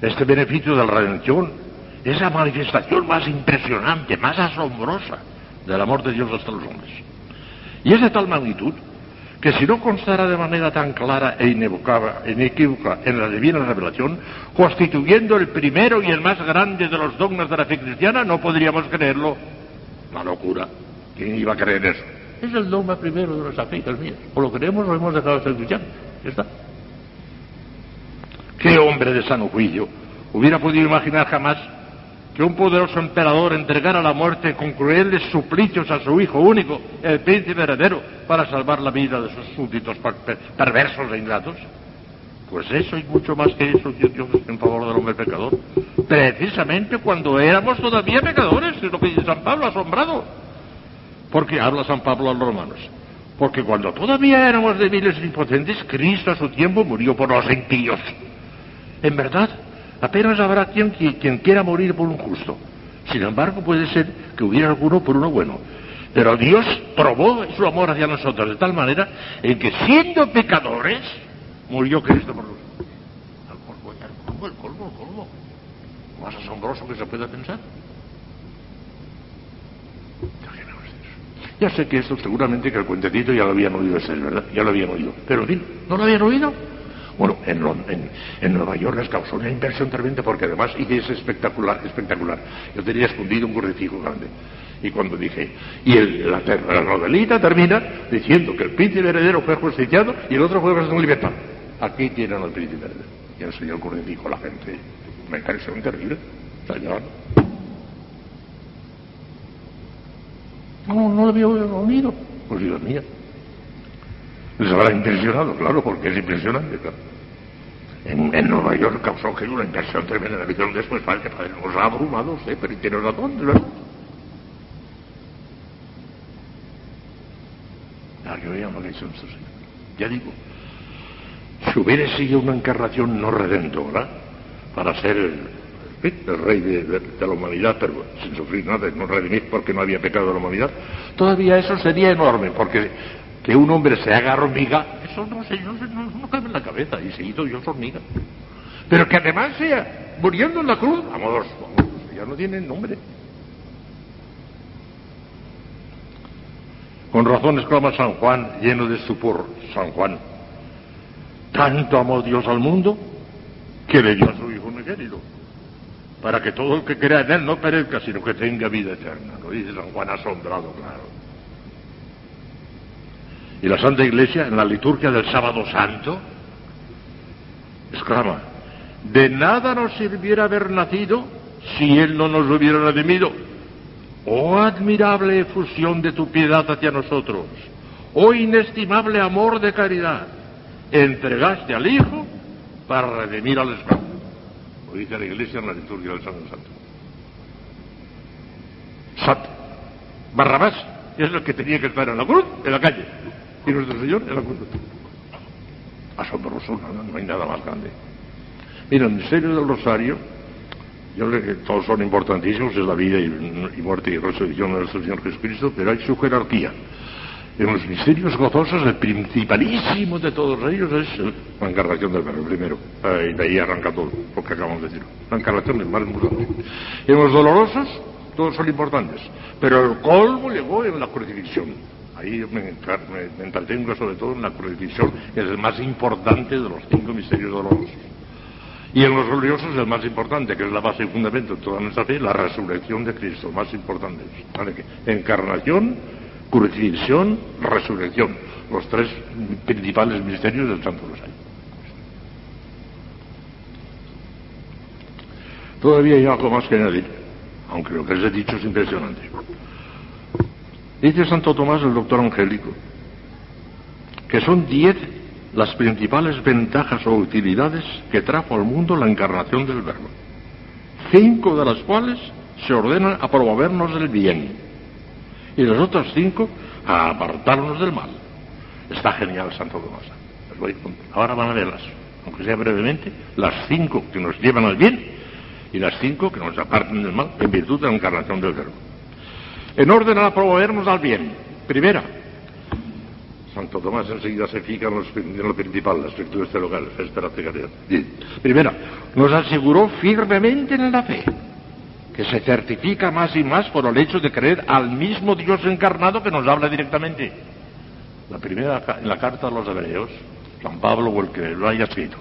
Este beneficio de la redención es la manifestación más impresionante, más asombrosa del amor de Dios hasta los hombres. Y es de tal magnitud que si no constara de manera tan clara e inequívoca en la divina revelación, constituyendo el primero y el más grande de los dogmas de la fe cristiana, no podríamos creerlo. La locura. ¿Quién iba a creer eso? Es el dogma primero de nuestra fe, el mío. O lo creemos o hemos dejado de ser cristianos. Ya está. ¿Qué hombre de sano juicio hubiera podido imaginar jamás que un poderoso emperador entregara la muerte con crueles suplicios a su hijo único, el príncipe heredero, para salvar la vida de sus súbditos perversos e ingratos? Pues eso y mucho más que eso dio Dios en favor del hombre pecador. Precisamente cuando éramos todavía pecadores, es lo que dice San Pablo, asombrado. Porque habla San Pablo a los romanos. Porque cuando todavía éramos débiles e impotentes, Cristo a su tiempo murió por los impíos. En verdad, apenas habrá quien, quien quiera morir por un justo. Sin embargo, puede ser que hubiera alguno por uno bueno. Pero Dios probó su amor hacia nosotros de tal manera en que siendo pecadores, murió Cristo por nosotros. El colmo, el colmo, el colmo. Más asombroso que se pueda pensar. Ya sé que esto seguramente que el cuentecito ya lo habían oído ese, ¿verdad? Ya lo habían oído. Pero en ¿no lo habían oído? Bueno, en, en, en, Nueva York les causó una inversión tremenda porque además hice ese espectacular, espectacular. Yo tenía escondido un crucifijo grande. Y cuando dije, y el, la, la, novelita termina diciendo que el príncipe heredero fue justiciado y el otro fue puesto en libertad. Aquí tienen al príncipe heredero. Y el crucifijo a la gente. Una inversión terrible. Señor. No, no lo había oído. Pues Dios mío. Les habrá impresionado, claro, porque es impresionante, claro. En, en Nueva York causó que una inversión tremenda visión después parece que nos ha abrumado, ¿sí? pero tiene razón, ¿verdad? Ah, la. Ya digo, si hubiera sido una encarnación no redentora, para ser el, el rey de, la humanidad, pero sin sufrir nada, no redimir porque no había pecado de la humanidad, todavía eso sería enorme, porque que un hombre se haga hormiga, eso no, sé, no, no, no cabe en la cabeza, y se hizo Dios hormiga. Pero que además sea muriendo en la cruz, vamos, ya no tiene nombre. Con razón exclama San Juan, lleno de estupor, San Juan, tanto amó Dios al mundo que le dio a su Hijo unigénito, para que todo el que crea en Él no perezca, sino que tenga vida eterna. Lo dice San Juan asombrado, claro. Y la Santa Iglesia, en la liturgia del sábado santo, exclama, de nada nos sirviera haber nacido si Él no nos hubiera redimido. Oh admirable efusión de tu piedad hacia nosotros, oh inestimable amor de caridad, entregaste al Hijo para redimir al esclavo. Dice la Iglesia en la liturgia del Sábado Santo. Santo. Barrabás es el que tenía que estar en la cruz, en la calle y nuestro Señor en la cruz. Asombroso, no, no hay nada más grande. Mira, el misterio del rosario, yo creo que todos son importantísimos, es la vida y, y muerte y resurrección de nuestro Señor Jesucristo, pero hay su jerarquía. En los misterios gozosos, el principalísimo de todos ellos es la encarnación del Verbo, primero. y de ahí arranca todo lo acabamos de decir. La encarnación del mal importante. En los dolorosos, todos son importantes, pero el colmo llegó en la crucifixión. Ahí me, me, me entretengo sobre todo en la crucifixión, que es el más importante de los cinco misterios dolorosos. Y en los gloriosos el más importante, que es la base y fundamento de toda nuestra fe, la resurrección de Cristo, más importante. ¿vale? Encarnación, crucifixión, resurrección, los tres principales misterios del Santo Rosario. Todavía hay algo más que añadir, aunque lo que les he dicho es impresionante. Dice Santo Tomás, el doctor Angélico, que son diez las principales ventajas o utilidades que trajo al mundo la encarnación del Verbo, cinco de las cuales se ordenan a promovernos el bien, y las otras cinco a apartarnos del mal. Está genial Santo Tomás. ahora van a verlas, aunque sea brevemente, las cinco que nos llevan al bien y las cinco que nos apartan del mal en virtud de la encarnación del verbo. En orden a promovernos al bien. Primera, Santo Tomás enseguida se fija en, lo principal, las virtudes teologales, esperanza y Primera, nos aseguró firmemente en la fe, que se certifica más y más por el hecho de creer al mismo Dios encarnado que nos habla directamente. La primera, en la carta a los hebreos, San Pablo o el que lo haya escrito,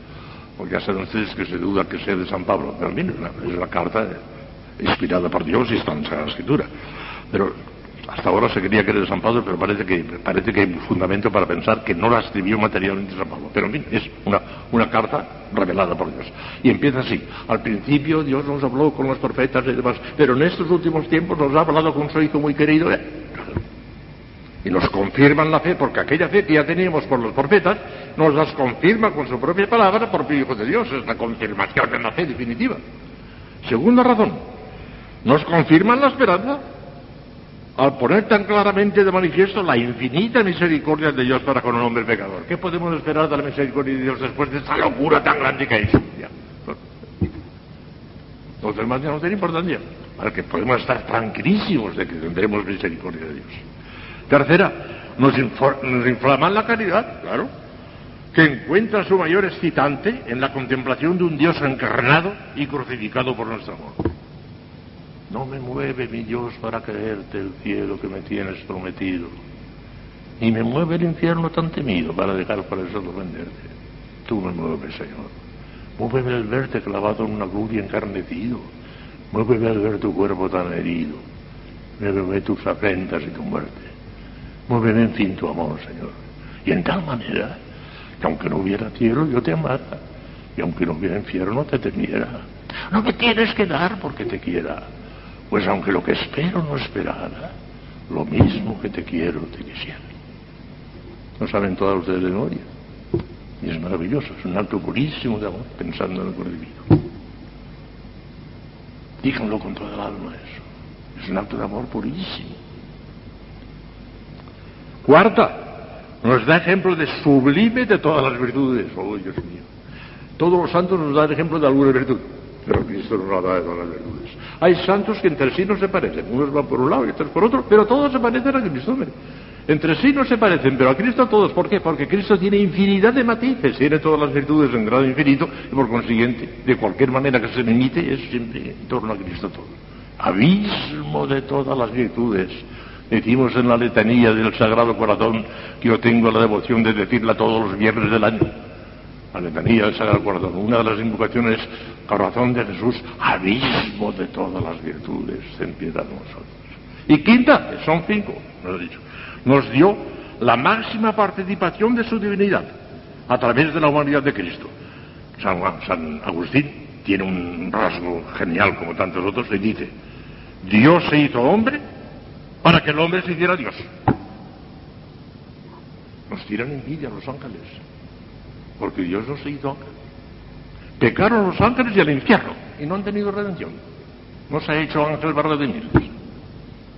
porque saben ustedes que se duda que sea de San Pablo, pero bien, es la carta inspirada por Dios y está en la Escritura. Pero hasta ahora se quería que era de San Pablo, pero parece que, parece que hay fundamento para pensar que no la escribió materialmente San Pablo. Pero en fin, es una, una carta revelada por Dios. Y empieza así. Al principio Dios nos habló con los profetas y demás, pero en estos últimos tiempos nos ha hablado con su Hijo muy querido. Y nos confirman la fe, porque aquella fe que ya teníamos por los profetas, nos las confirma con su propia palabra por el Hijo de Dios. Es la confirmación de la fe definitiva. Segunda razón, nos confirman la esperanza al poner tan claramente de manifiesto la infinita misericordia de Dios para con un hombre pecador. ¿Qué podemos esperar de la misericordia de Dios después de esa locura tan grande que hay? Los demás ya no tienen importancia, para que podemos estar tranquilísimos de que tendremos misericordia de Dios. Tercera, nos, nos inflaman la caridad, claro, que encuentra su mayor excitante en la contemplación de un Dios encarnado y crucificado por nuestro amor. No me mueve mi Dios para creerte el cielo que me tienes prometido. Ni me mueve el infierno tan temido para dejar para eso venderte. Tú me mueves, Señor. Muéveme al verte clavado en una cruz y encarnecido. Muéveme al ver tu cuerpo tan herido. Muéveme tus afrentas y tu muerte. Muéveme en fin tu amor, Señor. Y en tal manera que aunque no hubiera cielo, yo te amara. Y aunque no hubiera infierno, te temiera. No me tienes que dar porque te quiera pues aunque lo que espero no esperara, lo mismo que te quiero te quisiera. ¿No saben todas ustedes de memoria? Y es maravilloso, es un acto purísimo de amor, pensando en el correctivo. Díganlo con toda el alma eso. Es un acto de amor purísimo. Cuarta, nos da ejemplo de sublime de todas las virtudes. Oh, Dios mío. Todos los santos nos dan ejemplo de alguna virtud, pero Cristo nos da de las virtudes. Hay santos que entre sí no se parecen, unos van por un lado y otros por otro, pero todos se parecen a Cristo. Entre sí no se parecen, pero a Cristo todos. ¿Por qué? Porque Cristo tiene infinidad de matices, tiene todas las virtudes en grado infinito y por consiguiente, de cualquier manera que se limite, es siempre en torno a Cristo todo. Abismo de todas las virtudes. Decimos en la letanía del Sagrado Corazón que yo tengo la devoción de decirla todos los viernes del año la letanía del Sagrado Corazón. Una de las invocaciones, corazón de Jesús, abismo de todas las virtudes, ten piedad de nosotros. Y quinta, son cinco, nos, dicho, nos dio la máxima participación de su divinidad a través de la humanidad de Cristo. San, San Agustín tiene un rasgo genial como tantos otros y dice, Dios se hizo hombre para que el hombre se hiciera Dios. Nos tiran envidia los ángeles porque Dios no se hizo ángel. Pecaron los ángeles y el infierno y no han tenido redención. No se ha hecho ángel para redimirlos.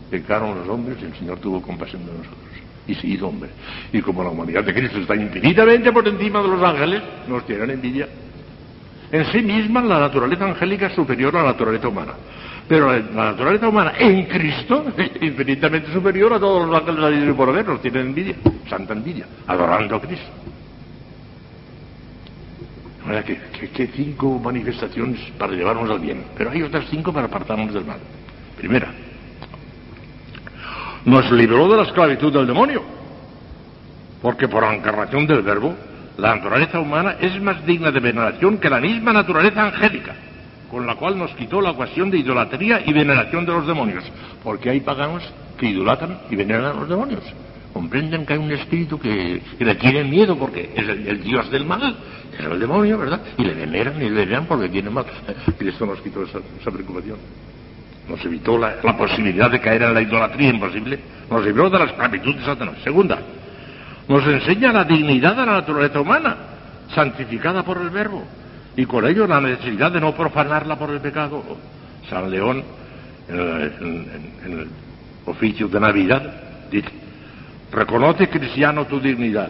Pecaron los hombres y el Señor tuvo compasión de nosotros y se hizo hombre. Y como la humanidad de Cristo está infinitamente por encima de los ángeles, nos tienen envidia. En sí misma la naturaleza angélica es superior a la naturaleza humana. Pero la, naturaleza humana en Cristo es infinitamente superior a todos los ángeles de por haber, nos tienen envidia, santa envidia, adorando a Cristo. ¿Qué cinco manifestaciones para llevarnos al bien, pero hay otras cinco para apartarnos del mal. Primera, nos libró de la esclavitud del demonio, porque por encarnación del verbo, la naturaleza humana es más digna de veneración que la misma naturaleza angélica, con la cual nos quitó la ocasión de idolatría y veneración de los demonios, porque hay paganos que idolatran y veneran a los demonios comprenden que hay un espíritu que, le tiene miedo porque es el, dios del mal, es el demonio, ¿verdad? Y le veneran y le veneran porque tiene mal. Cristo nos quitó esa, preocupación. Nos evitó la, posibilidad de caer en la idolatría imposible. Nos libró de la esclavitud de Satanás. Segunda, nos enseña la dignidad de la naturaleza humana, santificada por el Verbo, y con ello la necesidad de no profanarla por el pecado. San León, en el, en el oficio de Navidad, dice, reconoce cristiano tu dignidad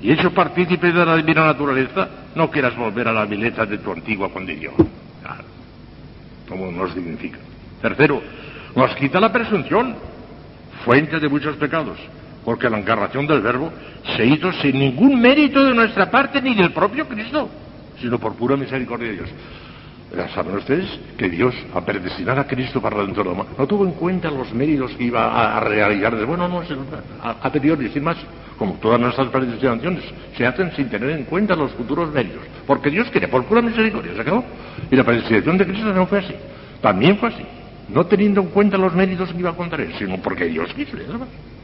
y hecho partícipe de la divina naturaleza, no quieras volver a la vileza de tu antigua condición. Claro. Como nos dignifica. Tercero, nos quita la presunción, fuente de muchos pecados, porque la encarnación del Verbo se hizo sin ningún mérito de nuestra parte ni del propio Cristo, sino por pura misericordia de Dios. Saben ustedes que Dios, a predestinar a Cristo para la no tuvo en cuenta los méritos que iba a, realizar. Bueno, no, a, priori, sin más, como todas nuestras predestinaciones, se hacen sin tener en cuenta los futuros méritos. Porque Dios quiere, por pura misericordia, ¿se acabó? Y la predestinación de Cristo no fue así. También fue así. No teniendo en cuenta los méritos que iba a contar él, sino porque Dios quiso,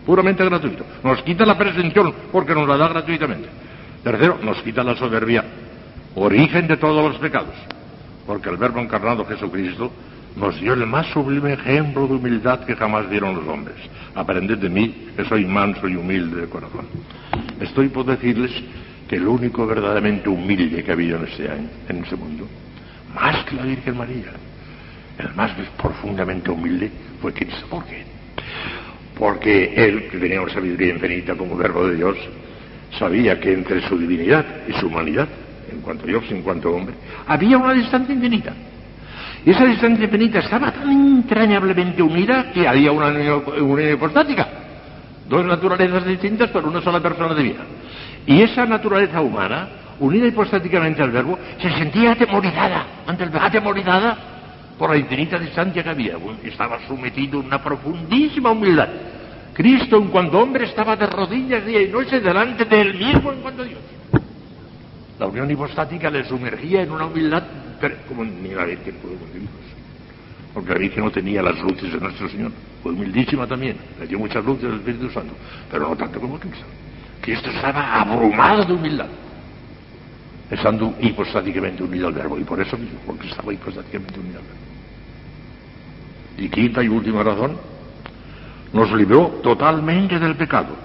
puramente gratuito. Nos quita la presunción porque nos la da gratuitamente. Tercero, nos quita la soberbia, origen de todos los pecados porque el Verbo encarnado Jesucristo nos dio el más sublime ejemplo de humildad que jamás dieron los hombres. Aprended de mí, que soy manso y humilde de corazón. Estoy por decirles que el único verdaderamente humilde que ha habido en este año, en este mundo, más que la Virgen María, el más profundamente humilde fue Cristo. ¿Por qué? Porque él, que tenía una sabiduría infinita como verbo de Dios, sabía que entre su divinidad y su humanidad en cuanto Dios, en cuanto hombre, había una distancia infinita. Y esa distancia infinita estaba tan entrañablemente unida que había una unión hipostática. Dos naturalezas distintas, pero una sola persona de vida. Y esa naturaleza humana, unida hipostáticamente al verbo, se sentía atemorizada ante el verbo, atemorizada por la infinita distancia que había. Estaba sometido a una profundísima humildad. Cristo, en cuanto hombre, estaba de rodillas día y noche delante de él mismo en cuanto Dios. La unión hipostática le sumergía en una humildad como ni la Virgen pudo conseguirlos. Porque la Virgen no tenía las luces de nuestro Señor. Fue humildísima también, le dio muchas luces al Espíritu Santo, pero no tanto como Cristo. Cristo estaba abrumado de humildad, estando hipostáticamente unido al Verbo, y por eso mismo, porque estaba hipostáticamente unido al Verbo. Y quinta y última razón, nos libró totalmente del pecado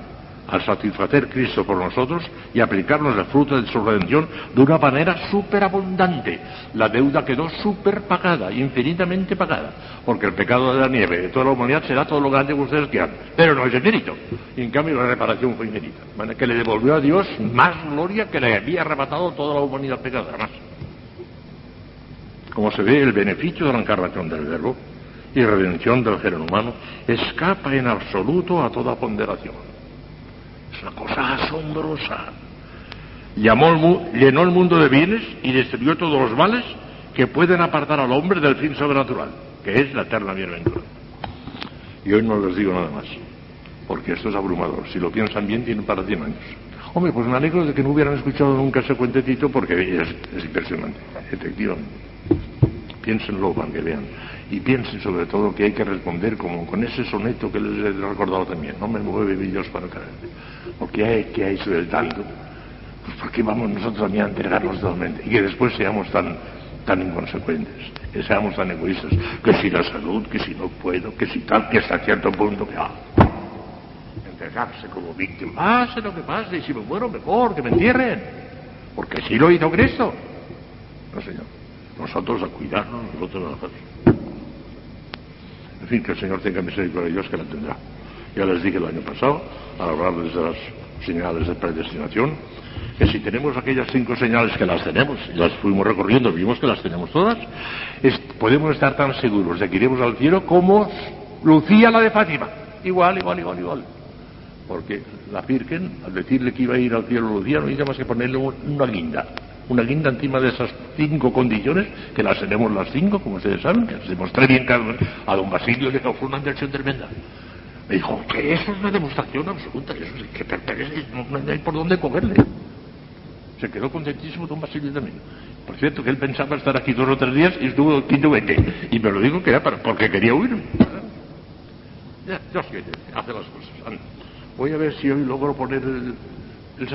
al satisfacer Cristo por nosotros y aplicarnos el fruto de su redención de una manera superabundante. La deuda quedó superpagada, infinitamente pagada, porque el pecado de la nieve de toda la humanidad será todo lo grande que ustedes quieran, pero no es infinito. En cambio la reparación fue infinita, que le devolvió a Dios más gloria que le había arrebatado toda la humanidad pecadora, más. Como se ve, el beneficio de la encarnación del Verbo y redención del género humano escapa en absoluto a toda ponderación una cosa asombrosa. Llamó llenó el mundo de bienes y destruyó todos los males que pueden apartar al hombre del fin sobrenatural, que es la eterna bienaventura. Y hoy no les digo nada más, porque esto es abrumador. Si lo piensan bien, tienen para 100 años. Hombre, pues me alegro de que no hubieran escuchado nunca ese cuentecito, porque es, impresionante, efectivamente. Piénsenlo para que vean. Y piensen sobre todo que hay que responder como con ese soneto que les he recordado también. No me mueve Dios para caer. Porque hay que hay sobre el tanto. Pues ¿por qué vamos nosotros también a entregarnos totalmente? Y que después seamos tan, tan inconsecuentes, que seamos tan egoístas, que si la salud, que si no puedo, que si tal, que hasta cierto punto que... Ah, entregarse como víctima. Pase lo que pase, y si me muero mejor, que me entierren. Porque así lo hizo Cristo. No, Señor. Nosotros a cuidarnos, nosotros a nosotros. Fin, que el Señor tenga misericordia de Dios, que la tendrá. Ya les dije el año pasado, al hablarles de las señales de predestinación, que si tenemos aquellas cinco señales que las tenemos, las fuimos recorriendo, vimos que las tenemos todas, podemos estar tan seguros de que iremos al cielo como Lucía la de Fátima. Igual, igual, igual, igual. Porque la Virgen, al decirle que iba a ir al cielo Lucía, no hizo más que ponerle una guinda. Una guinda encima de esas cinco condiciones, que las tenemos las cinco, como ustedes saben, que las demostré bien a don Basilio le causó una inversión tremenda. Me dijo que eso es una demostración absoluta, eso es que no hay por dónde cogerle. Se quedó contentísimo don Basilio también. Por cierto, que él pensaba estar aquí dos o tres días y estuvo el quinto veinte. Y me lo dijo que era para, porque quería huir. Ya, Dios que hace las cosas. Voy a ver si hoy logro poner el, el